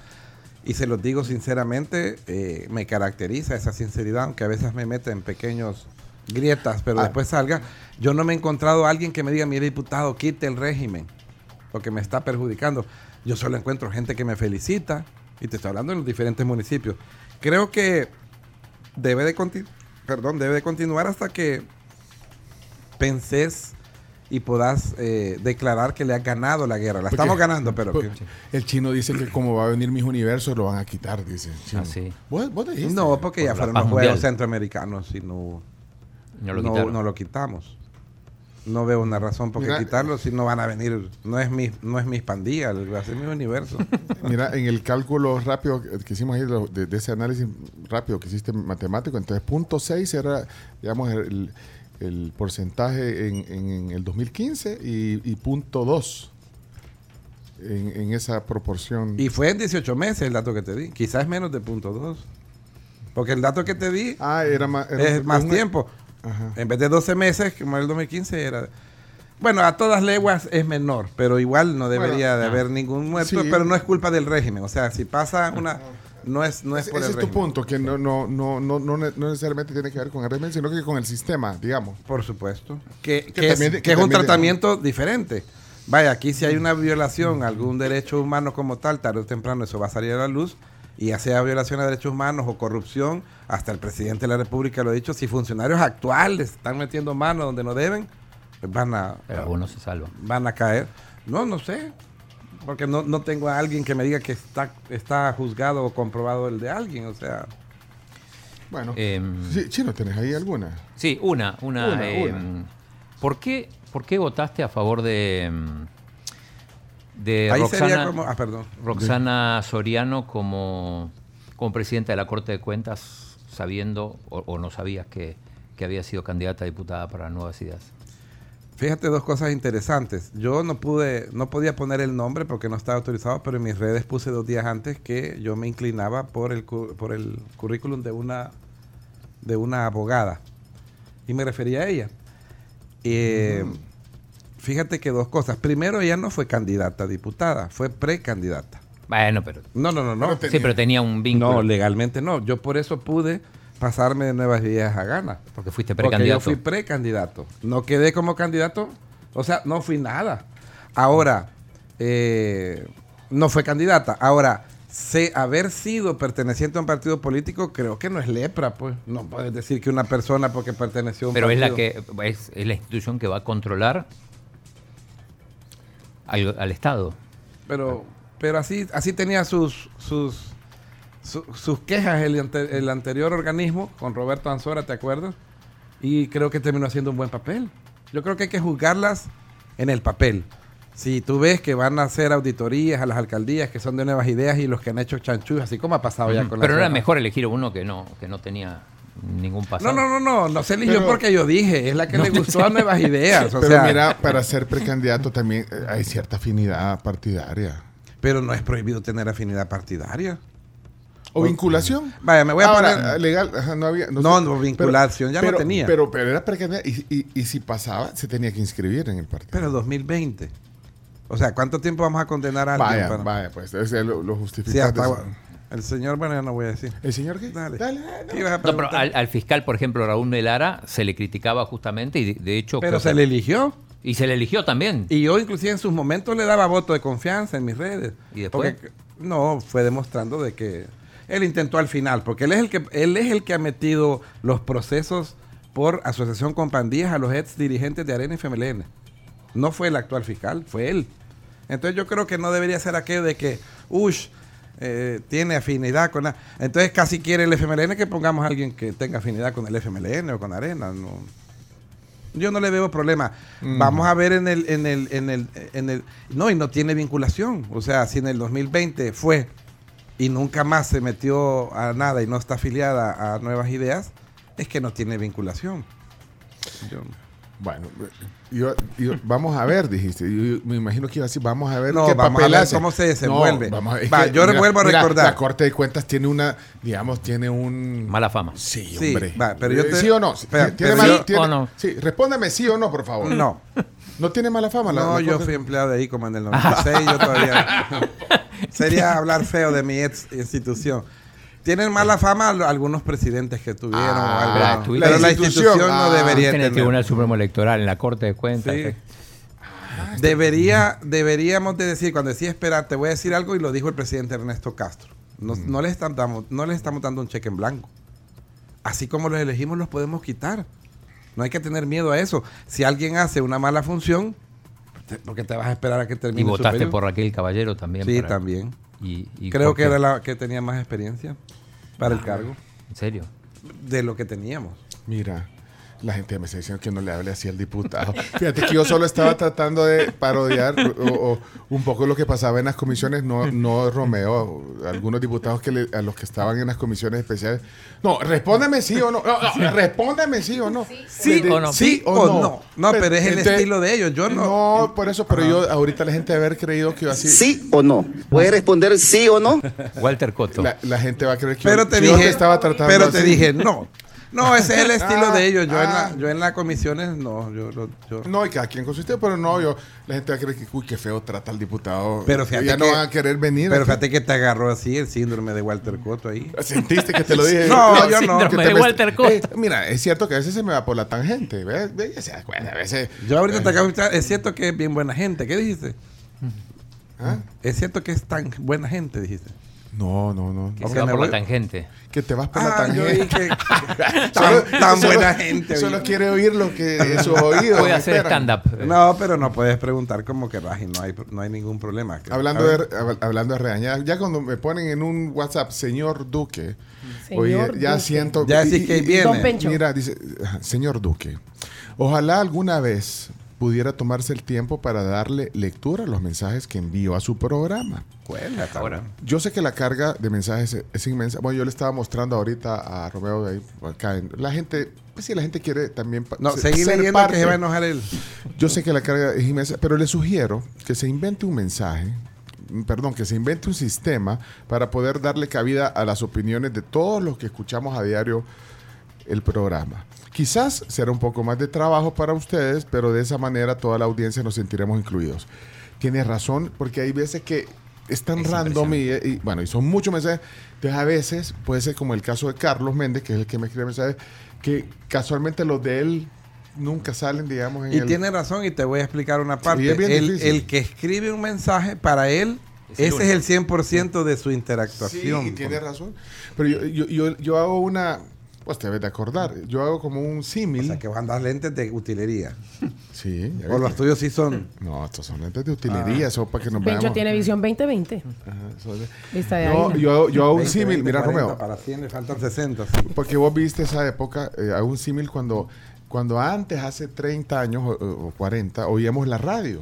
y se los digo sinceramente, eh, me caracteriza esa sinceridad, aunque a veces me mete en pequeños grietas, pero Ah. después salga. Yo no me he encontrado a alguien que me diga, mire diputado, quite el régimen, porque me está perjudicando. Yo solo encuentro gente que me felicita, y te estoy hablando en los diferentes municipios. Creo que debe de, conti- perdón, debe de continuar hasta que pensés y puedas eh, declarar que le has ganado la guerra. La Porque- estamos ganando, pero... porque que- El chino dice que como va a venir mis universos, lo van a quitar, dice. el chino. Ah, sí. ¿Vos, vos dijiste? No, porque ya Por fueron los Juegos. Centroamericanos y no, No lo no, lo quitamos. No veo una razón por qué Mira- quitarlo si no van a venir. No es mi, no es mis pandillas, va a ser mi universo. Mira, en el cálculo rápido que hicimos ahí, de, de ese análisis rápido que hiciste matemático, entonces punto 6 era, digamos, el, el porcentaje en, en- en el 2015 y, y punto 2 en, en esa proporción. y fue en 18 meses el dato que te di. Quizás menos de punto 2. Porque el dato que te di ah, era más, era es un- más un- tiempo. Ajá. En vez de 12 meses, como el 2015 era... Bueno, a todas leguas es menor, pero igual no debería Bueno, de haber ningún muerto, Sí. pero no es culpa del régimen. O sea, si pasa una... No es, no es Ese, por ese el es tu punto, que no, no, no, no, no, ne- no necesariamente tiene que ver con el régimen, sino que con el sistema, digamos. Por supuesto. Que, Que que es, también- que que es un tratamiento diferente. Vaya, aquí si hay una violación a algún derecho humano como tal, tarde o temprano eso va a salir a la luz. Y ya sea violación a derechos humanos o corrupción, hasta el presidente de la República lo ha dicho, si funcionarios actuales están metiendo mano donde no deben, pues van a, Pero algunos se salvan. van a caer. No, no sé. Porque no, no tengo a alguien que me diga que está, está juzgado o comprobado el de alguien. O sea, Bueno, Em, sí, Chino, ¿tenés ahí alguna? Sí, una. una, Una, eh, una. ¿por, qué, ¿Por qué votaste a favor de, mm, de ahí Roxana, sería como... Ah, perdón. Roxana Soriano como, como presidenta de la Corte de Cuentas, sabiendo o, o no sabías que, que había sido candidata a diputada para Nuevas Ideas? Fíjate dos cosas interesantes. Yo no pude, no podía poner el nombre porque no estaba autorizado, pero en mis redes puse dos días antes que yo me inclinaba por el, por el currículum de una, de una abogada. Y me refería a ella. Eh, Fíjate que dos cosas. Primero, ella no fue candidata a diputada, fue precandidata. Bueno, pero. No, no, no, no. Sí, pero tenía un vínculo. No, legalmente no. Yo por eso pude pasarme de nuevas ideas a gana. Porque fuiste Porque yo precandidato. fui precandidato. No quedé como candidato. O sea, no fui nada. Ahora, eh, no fue candidata. Ahora, sé haber sido perteneciente a un partido político, creo que no es lepra, pues. No puedes decir que una persona porque perteneció a un Pero es partido. la que es, es la institución que va a controlar al, al Estado. Pero, pero así, así tenía sus, sus, su- sus quejas el, ante- el anterior organismo con Roberto Anzora, ¿te acuerdas? Y creo que terminó haciendo un buen papel. Yo creo que hay que juzgarlas en el papel. Si tú ves que van a hacer auditorías a las alcaldías que son de nuevas ideas y los que han hecho chanchullos, así como ha pasado ya con la Pero era mejor elegir uno que no, que no tenía ningún pasado. No, no, no, no, no se eligió Pero- porque yo dije, es la que No, le gustó a nuevas ideas. O Pero sea, mira, para ser precandidato también eh, hay cierta afinidad partidaria. pero no es prohibido tener afinidad partidaria. ¿O vinculación? Vaya, me voy a Ahora, poner- legal, ajá, no había. No, sé. no, vinculación ya no pero- tenía. Pero, pero era precandidato. Y, y- y si pasaba, se tenía que inscribir en el partido. Pero 2020. O sea, ¿cuánto tiempo vamos a condenar a alguien? Vaya, para- vaya, pues. ese lo, lo Sí, justifica. El señor, bueno, ya no voy a decir. ¿El señor qué? Dale. Dale, ¿Qué ibas a No, pero al, al fiscal, por ejemplo, Raúl Melara, se le criticaba justamente y de, de hecho... Pero se le eligió. Y se le eligió también. Y yo inclusive en sus momentos le daba voto de confianza en mis redes. ¿Y después? Porque, no, fue demostrando de que él intentó al final, porque él es el que él es el que ha metido los procesos por asociación con pandillas a los ex dirigentes de Arena y FMLN. No fue el actual fiscal, fue él. Entonces yo creo que no debería ser aquello de que, ush, eh, tiene afinidad con... la-". Entonces casi quiere el FMLN que pongamos a alguien que tenga afinidad con el FMLN o con Arena. No. Yo no le veo problema. Mm. Vamos a ver en el, en el, en el, en el, no, y no tiene vinculación. O sea, si en el 2020 fue y nunca más se metió a nada y no está afiliada a nuevas ideas, es que no tiene vinculación. Yo- Bueno, yo- yo- vamos a ver, dijiste. Yo, me imagino que iba a decir, vamos a ver No, qué vamos papel a ver hace. cómo se desenvuelve. No, vamos a- es Va, que, yo le vuelvo a mira, recordar. La Corte de Cuentas tiene una, digamos, tiene un... Mala fama. Sí, Sí, hombre. va, pero yo Eh, te- ¿Sí o no? ¿Tiene pero mala- yo- tiene- ¿O no? Sí, respóndeme sí o no, por favor. No, ¿No tiene mala fama? la- no, la yo fui empleado de ahí como en el 96, yo todavía... Sería hablar feo de mi ex institución. Tienen mala fama al- algunos presidentes que tuvieron Ah, ¿no? tuvi- pero la institución, institución ah, no debería en el tener. Tribunal Supremo Electoral, en la Corte de Cuentas. Sí. eh. Debería, deberíamos de decir, cuando decía esperar, te voy a decir algo y lo dijo el presidente Ernesto Castro. No, Mm. no, les estamos, no les estamos dando un cheque en blanco. Así como los elegimos, los podemos quitar. No hay que tener miedo a eso. Si alguien hace una mala función, porque te vas a esperar a que termine Y su votaste periodo? por Raquel Caballero también. Sí, para- también. Y, y Creo ¿por que era la que tenía más experiencia para el cargo. ¿En serio? De lo que teníamos. Mira, la gente me está diciendo que no le hable así al diputado. Fíjate que yo solo estaba tratando de parodiar o, o un poco lo que pasaba en las comisiones, no, no Romeo, algunos diputados que le- a los que estaban en las comisiones especiales. No, respóndeme sí o no. No, no, respóndeme sí o no. Sí De- o no. Sí o no. No, pero es el estilo de ellos. Yo no. No, por eso, pero yo ahorita la gente debe haber creído que yo así. ¿Sí o no? ¿Puede responder sí o no? Walter Coto. La, la gente va a creer que Pero yo, te yo dije, estaba tratando pero te así. dije, no. No, ese es el estilo Ah, de ellos. Yo, en la, yo en las comisiones, no. Yo, lo- yo- No, y cada quien con su estilo, pero no, yo, la gente va a creer que, uy, qué feo trata al diputado. Pero fíjate ya que, no van a querer venir. Pero aquí. fíjate que te agarró así el síndrome de Walter Coto ahí. ¿Sentiste que te lo dije? No, yo no. Que Síndrome te de Walter Coto. Eh, mira, es cierto que a veces se me va por la tangente. ¿ves? ¿Ves? Ya se da cuenta, a veces. Yo ahorita te acabo de escuchar, es cierto que es bien buena gente. ¿Qué dijiste? ¿Ah? Es cierto que es tan buena gente, dijiste. No, no, no. Que se va por la voy- tangente. Que te vas por la Ah, yo tangente. tan, buena gente. Solo oye. quiere oír lo que sus oídos. Puede hacer esperan. stand-up. No, pero no puedes preguntar como que y no hay, no hay ningún problema. Hablando A de, hab- hablando de regañar, ya cuando me ponen en un WhatsApp, señor Duque, Señor oye, ya Duque. siento. Ya decís que viene. Mira, dice, señor Duque, ojalá alguna vez pudiera tomarse el tiempo para darle lectura a los mensajes que envío a su programa. Bueno, Ahora. Yo sé que la carga de mensajes es, es inmensa. Bueno, yo le estaba mostrando ahorita a Romeo de ahí, acá. en- La gente, pues sí, la gente quiere también No, se- seguí ser leyendo parte. que se va a enojar él. Yo sé que la carga es inmensa, pero le sugiero que se invente un mensaje, perdón, que se invente un sistema para poder darle cabida a las opiniones de todos los que escuchamos a diario el programa. Quizás será un poco más de trabajo para ustedes, pero de esa manera toda la audiencia nos sentiremos incluidos. Tienes razón, porque hay veces que es tan Es random y, y, bueno, y son muchos mensajes. Entonces a veces puede ser como el caso de Carlos Méndez, que es el que me escribe mensajes, que casualmente los de él nunca salen, digamos, en Y el... tiene razón y te voy a explicar una parte. es bien el, que escribe un mensaje, para él, Es el ese es el 100% de su interactuación. Sí, y tiene razón. Pero yo, yo, yo, yo hago una, pues te debes de acordar, yo hago como un O símil. sea, que vas a andar lentes de utilería. Sí. O los tuyos sí son... No, estos son lentes de utilería, eso para que nos Pencho veamos. tiene visión 2020. Ajá, de- Vista de No, yo, hago- yo hago un 20, símil, 20, mira 40, Romeo, Para 100 le faltan 60. sí. porque vos viste esa época, eh, hago un símil cuando, cuando antes, hace 30 años o, o 40, oíamos la radio.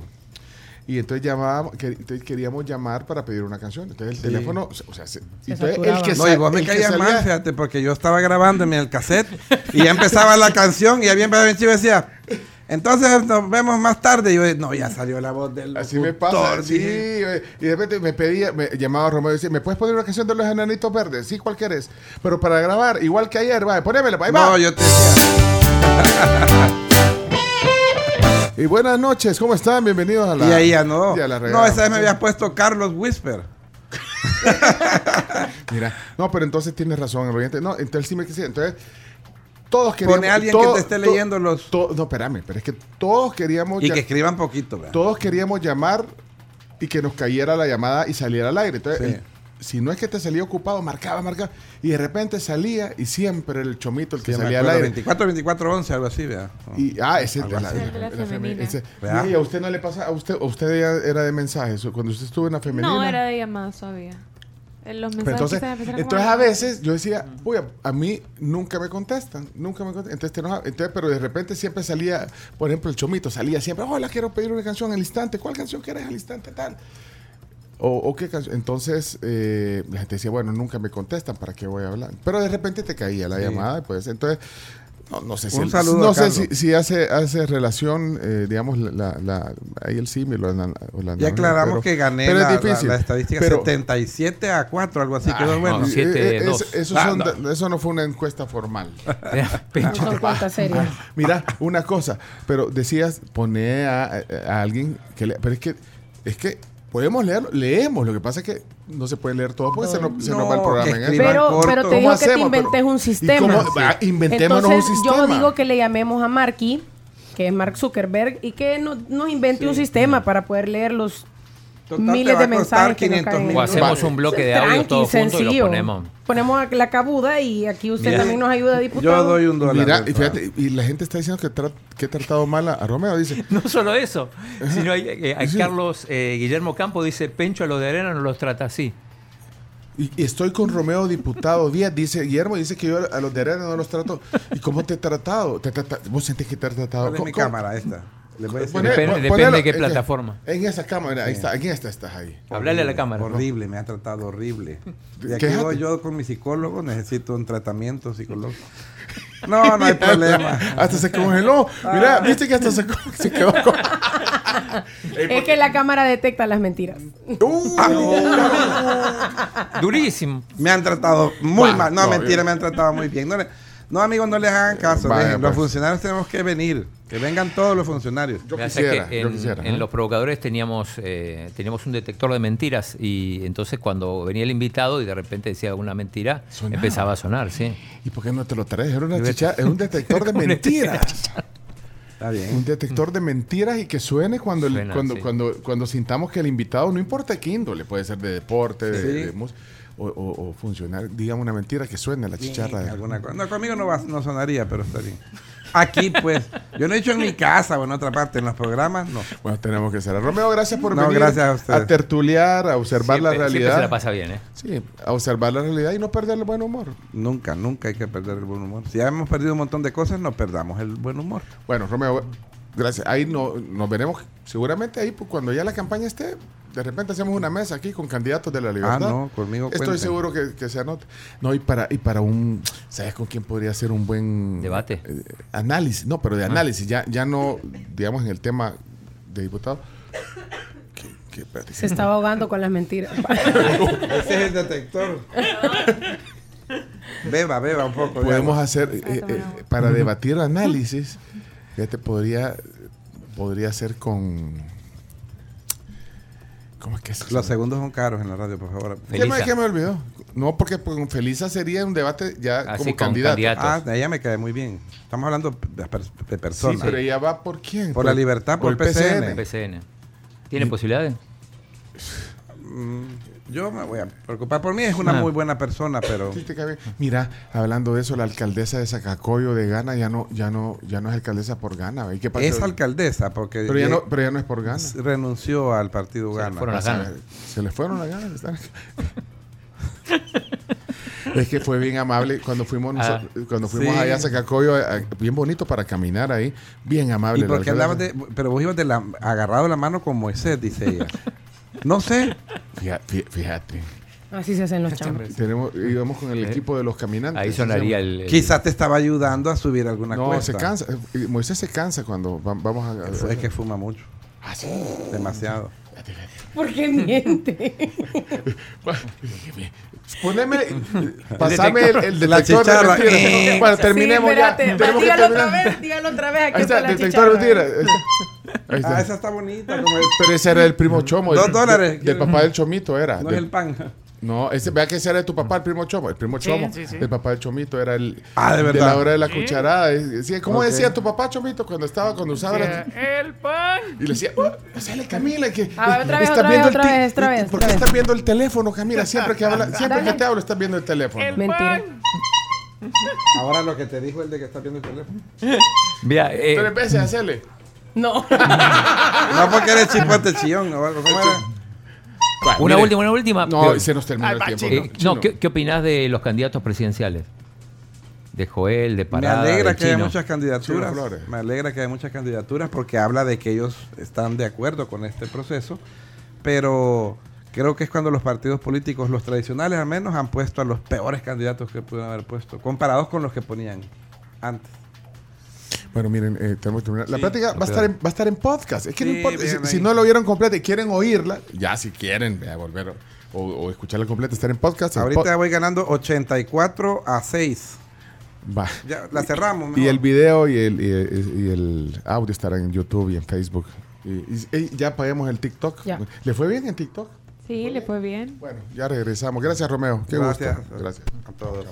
Y entonces llamábamos, que, entonces queríamos llamar para pedir una canción. Entonces el teléfono, o sea, se- entonces el saturaba. que No, y vos me caías mal, fíjate, porque yo estaba grabando en el cassette y ya empezaba la canción y había empezado y decía, entonces nos vemos más tarde. Y yo, no, ya salió la voz del Así me locutor", pasa, sí. Y de repente me pedía, me llamaba a Romeo y decía, ¿me puedes poner una canción de los enanitos verdes? Sí, ¿cuál quieres? Pero para grabar, igual que ayer, va, ponémela, ahí va. No, yo te decía, Y buenas noches, ¿cómo están? Bienvenidos a la... y ahí ya no. Ya la No, esa vez me habías puesto Carlos Whisper. Mira, no, pero entonces tienes razón, el oyente. No, entonces sí me quise, entonces... Todos queríamos... Pone a alguien todo- que te esté to- leyendo los... to- no, espérame, pero es que todos queríamos... Y ya- que escriban poquito, ¿verdad? todos queríamos llamar y que nos cayera la llamada y saliera al aire. Entonces, Sí. Si no es que te salía ocupado, marcaba, marcaba. Y de repente salía y siempre el chomito el que Sí, salía al aire. 24, 24, 11, algo así, ¿verdad? Y, ah, ese es de la, de femenina. y a usted no le pasa, a usted, a usted ya era de mensajes, cuando usted estuvo en la femenina. No, era de llamadas todavía. En Los mensajes entonces, que entonces a veces yo decía, uy, a, a mí nunca me contestan, nunca me contestan. Entonces, te enoja- entonces, pero de repente siempre salía, por ejemplo, el chomito salía siempre, hola, quiero pedir una canción al instante. ¿Cuál canción quieres al instante tal? O, o qué canción. Entonces, eh, la gente decía, bueno, nunca me contestan, ¿para qué voy a hablar? Pero de repente te caía la Sí. llamada, pues entonces, no, no sé si, Un el- saludo no a sé si, si hace, hace relación, eh, digamos, la, la, la- ahí el símil o la, o la- Ya aclaramos pero- que gané pero la, es difícil. la- la estadística pero- 77 a 4, algo así. Ay, quedó no, bueno. sí. Siete, Eh, eh, dos. eso, eso Ah, son no. eso no fue una encuesta formal. Serias. Mira, una cosa, pero decías, pone a, a alguien que le, pero es que, es que podemos leerlo, leemos, lo que pasa es que no se puede leer todo, porque se nos, se nos va el No, programa en Pero, corto. pero te ¿Cómo digo que te inventes Pero- un ¿y sistema. cómo? Va, inventémonos Entonces, un sistema. yo digo que le llamemos a Marky, que es Mark Zuckerberg, y que no- nos invente un sistema para poder leer los Total, te miles a de mensajes que nos 500 caen. mil O hacemos un bloque de audio todos juntos y lo sencillo. ponemos. Ponemos la cabuda y aquí usted Mira. también nos ayuda, diputado. Mira, y fíjate, y la gente está diciendo que, tra- que he tratado mal a, a Romeo. Dice, No solo eso, sino hay, eh, a Carlos eh, Guillermo Campo dice, Pencho a los de arena no los trata así. y, y estoy con Romeo, diputado Díaz. Dice Guillermo, dice que yo a los de arena no los trato. ¿Y cómo te he tratado? ¿Te trata- ¿Vos sentís que te he tratado? ¿Cuál es ¿Cómo- mi cámara esta? Depende- depende de qué plataforma. En esa cámara, ahí está. ¿En esta estás ahí? Hablale a la cámara. Horrible, me ha tratado horrible. De aquí voy yo con mi psicólogo, necesito un tratamiento psicológico. No, no hay problema. Hasta se congeló. Mira, Ah. viste que hasta se, se quedó con... Es que la cámara detecta las mentiras. Uh, Durísimo. Me han tratado muy Bah, mal. No, no, mentira, yo- me han tratado muy bien. No, le- no, amigos, no les hagan caso. Vaya, dejen, Los pues. funcionarios tenemos que venir. Que vengan todos los funcionarios. Yo quisiera, que yo en, quisiera, en ¿eh? los provocadores teníamos, eh, teníamos un detector de mentiras y entonces cuando venía el invitado y de repente decía alguna mentira, Sonaba. empezaba a sonar, sí. ¿Y por qué no te lo traes? Era una chicha, es un detector de mentiras. Está Un bien. detector de mentiras y que suene cuando, el- cuando, sí. cuando, cuando sintamos que el invitado, no importa qué índole, puede ser de deporte, de, Sí. de mus- o, o- o funcionar, digamos una mentira que suene la chicharra. de- Alguna cosa. No, conmigo no, va, no sonaría, pero está bien. Aquí, pues, yo no he dicho en mi casa o en otra parte, en los programas, no. Bueno, tenemos que cerrar. Romeo, gracias por No, venir gracias a usted. tertuliar, a observar la Siempre- realidad. se la pasa bien, ¿eh? Sí, a observar la realidad y no perder el buen humor. Nunca, nunca hay que perder el buen humor. Si ya hemos perdido un montón de cosas, no perdamos el buen humor. Bueno, Romeo, gracias. Ahí no, nos veremos seguramente ahí pues, cuando ya la campaña esté. De repente hacemos una mesa aquí con candidatos de la libertad. Ah, no, conmigo Estoy cuenten. seguro que, que se anote. No, y para, y para un, ¿sabes con quién podría ser un buen Debate. eh, análisis? No, pero de análisis, ya, ya no, digamos, en el tema de diputado. Que- que- espérate, Se estaba ahogando con las mentiras. Ese es el detector. Beba, beba un poco. de podemos hacer eh, eh, para debatir análisis fíjate podría podría ser con ¿cómo es que es? Los segundos son caros en la radio, por favor. ¿Qué me, Felisa. qué me olvidó? No, porque con Felisa sería un debate ya Así, como con candidato. candidatos. Ah, de ella me cae muy bien. Estamos hablando de, pers- de Sí, personas. pero ella va por quién? Por la libertad, por el PCN. PCN. ¿Tiene posibilidades? Yo me voy a preocupar por mí. Es una Ah. muy buena persona, pero Sí, te cae bien. Mira, hablando de eso, la alcaldesa de Zacacoyo de Gana ya no, ya no, ya no es alcaldesa por Gana. ¿Y qué pasó? es alcaldesa porque pero ya no, pero ya no es por Gana. renunció al partido Gana. fueron las Vas a ganas. Se le fueron las ganas de estar aquí. Es que fue bien amable cuando fuimos Ah, nosotros- cuando fuimos sí. allá a Zacacoyo, eh, bien bonito para caminar ahí, bien amable. Pero vos ibas de la, agarrado la mano con Moisés, dice ella. No sé. Fija- fí- Fíjate, Así se hacen los chambres. tenemos, íbamos con el equipo de los caminantes. Eh, Ahí sonaría el... el- Quizás te estaba ayudando a subir alguna No, cuesta. se cansa. eh, Moisés se cansa cuando va- vamos a. Es que fuma mucho. Ah, sí. Demasiado. ¿Por qué miente? Poneme, pasame el, el La detector de chicharra. mentiras. Eh. Bueno, terminemos sí, ya. Tenemos que dígalo otra terminar. vez, dígalo otra vez. Aquí Ahí está, está la detector de mentiras. Ahí está. Ah, esa está bonita. Como el- Pero ese era el primo Chomo. Dos el- dólares. de- Del papá del Chomito era. no Del- es el pan. No, ese, vea que ese era de tu papá, el primo Chomo. El primo Chomo, sí, sí. el papá del Chomito, era el. Ah, ¿de verdad? la hora de la cucharada. ¿Cómo decía tu papá Chomito cuando estaba, cuando usaba la- El pan. Y le decía, oh, sale Camila, que. A ver, otra vez, estás otra vez, viendo el otra vez, otra vez, ¿Por qué estás viendo el teléfono, Camila? Siempre que habla, siempre Dale. que te hablo, estás viendo el teléfono. El Mentira. pan. Ahora lo que te dijo el de que está viendo el teléfono. Mira, eh, Tres veces, hacele. No. No porque eres chipote chillón o algo. ¿Cómo era? Una Mire, última, una última. No, Pero- se nos terminó Ay, el tiempo. Eh, no, ¿qué, qué opinás de los candidatos presidenciales? De Joel, de Me Parada, alegra de que haya muchas candidaturas. Me alegra que haya muchas candidaturas porque habla de que ellos están de acuerdo con este proceso. Pero creo que es cuando los partidos políticos, los tradicionales al menos, han puesto a los peores candidatos que pudieron haber puesto, comparados con los que ponían antes. Bueno, miren, eh, tenemos que terminar. La Sí, plática va a, estar en, va a estar en podcast. Es que no importa. Si, bien si ahí. no lo vieron completa y quieren oírla, ya si quieren eh, volver o, o escucharla completa, estar en podcast. en Ahorita pod- voy ganando 84 a 6. Va. Ya, la cerramos. Y mejor. el video y el, y, el- y el audio estarán en YouTube y en Facebook. Y, y- y ya pagamos el TikTok. Ya. ¿Le fue bien en TikTok? Sí, le fue bien. Bueno, ya regresamos. Gracias, Romeo. Qué Gracias. gusto. Gracias. A todos.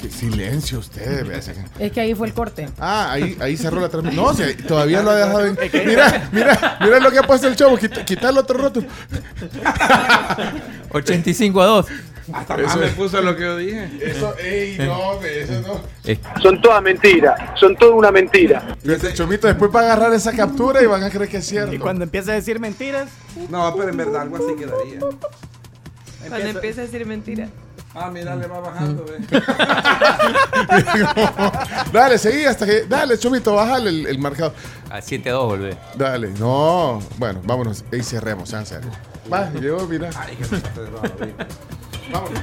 Qué silencio usted. vea, Es que ahí fue el corte. Ah, ahí, ahí cerró la transmisión. No, todavía lo ha dejado en... Mira, mira, mira lo que ha puesto el chavo. Quita, quita el otro rótulo. 85 a 2. Hasta más me puso lo que yo dije. Eso, ey, no, eso no. Son todas mentiras, son toda una mentira. Fíjate, Chomito, después va a agarrar esa captura y van a creer que es cierto. Y cuando empieza a decir mentiras, No, pero en verdad algo así quedaría. Cuando empieza a decir mentira. Ah, mira, le va bajando, ve. dale, seguí hasta que. Dale, Chomito, bájale el, el marcador. A 7 a 2 volvé. Dale, no. Bueno, vámonos. Y cerremos, sean serios. Va, yo, mira. Ay, que. Vámonos.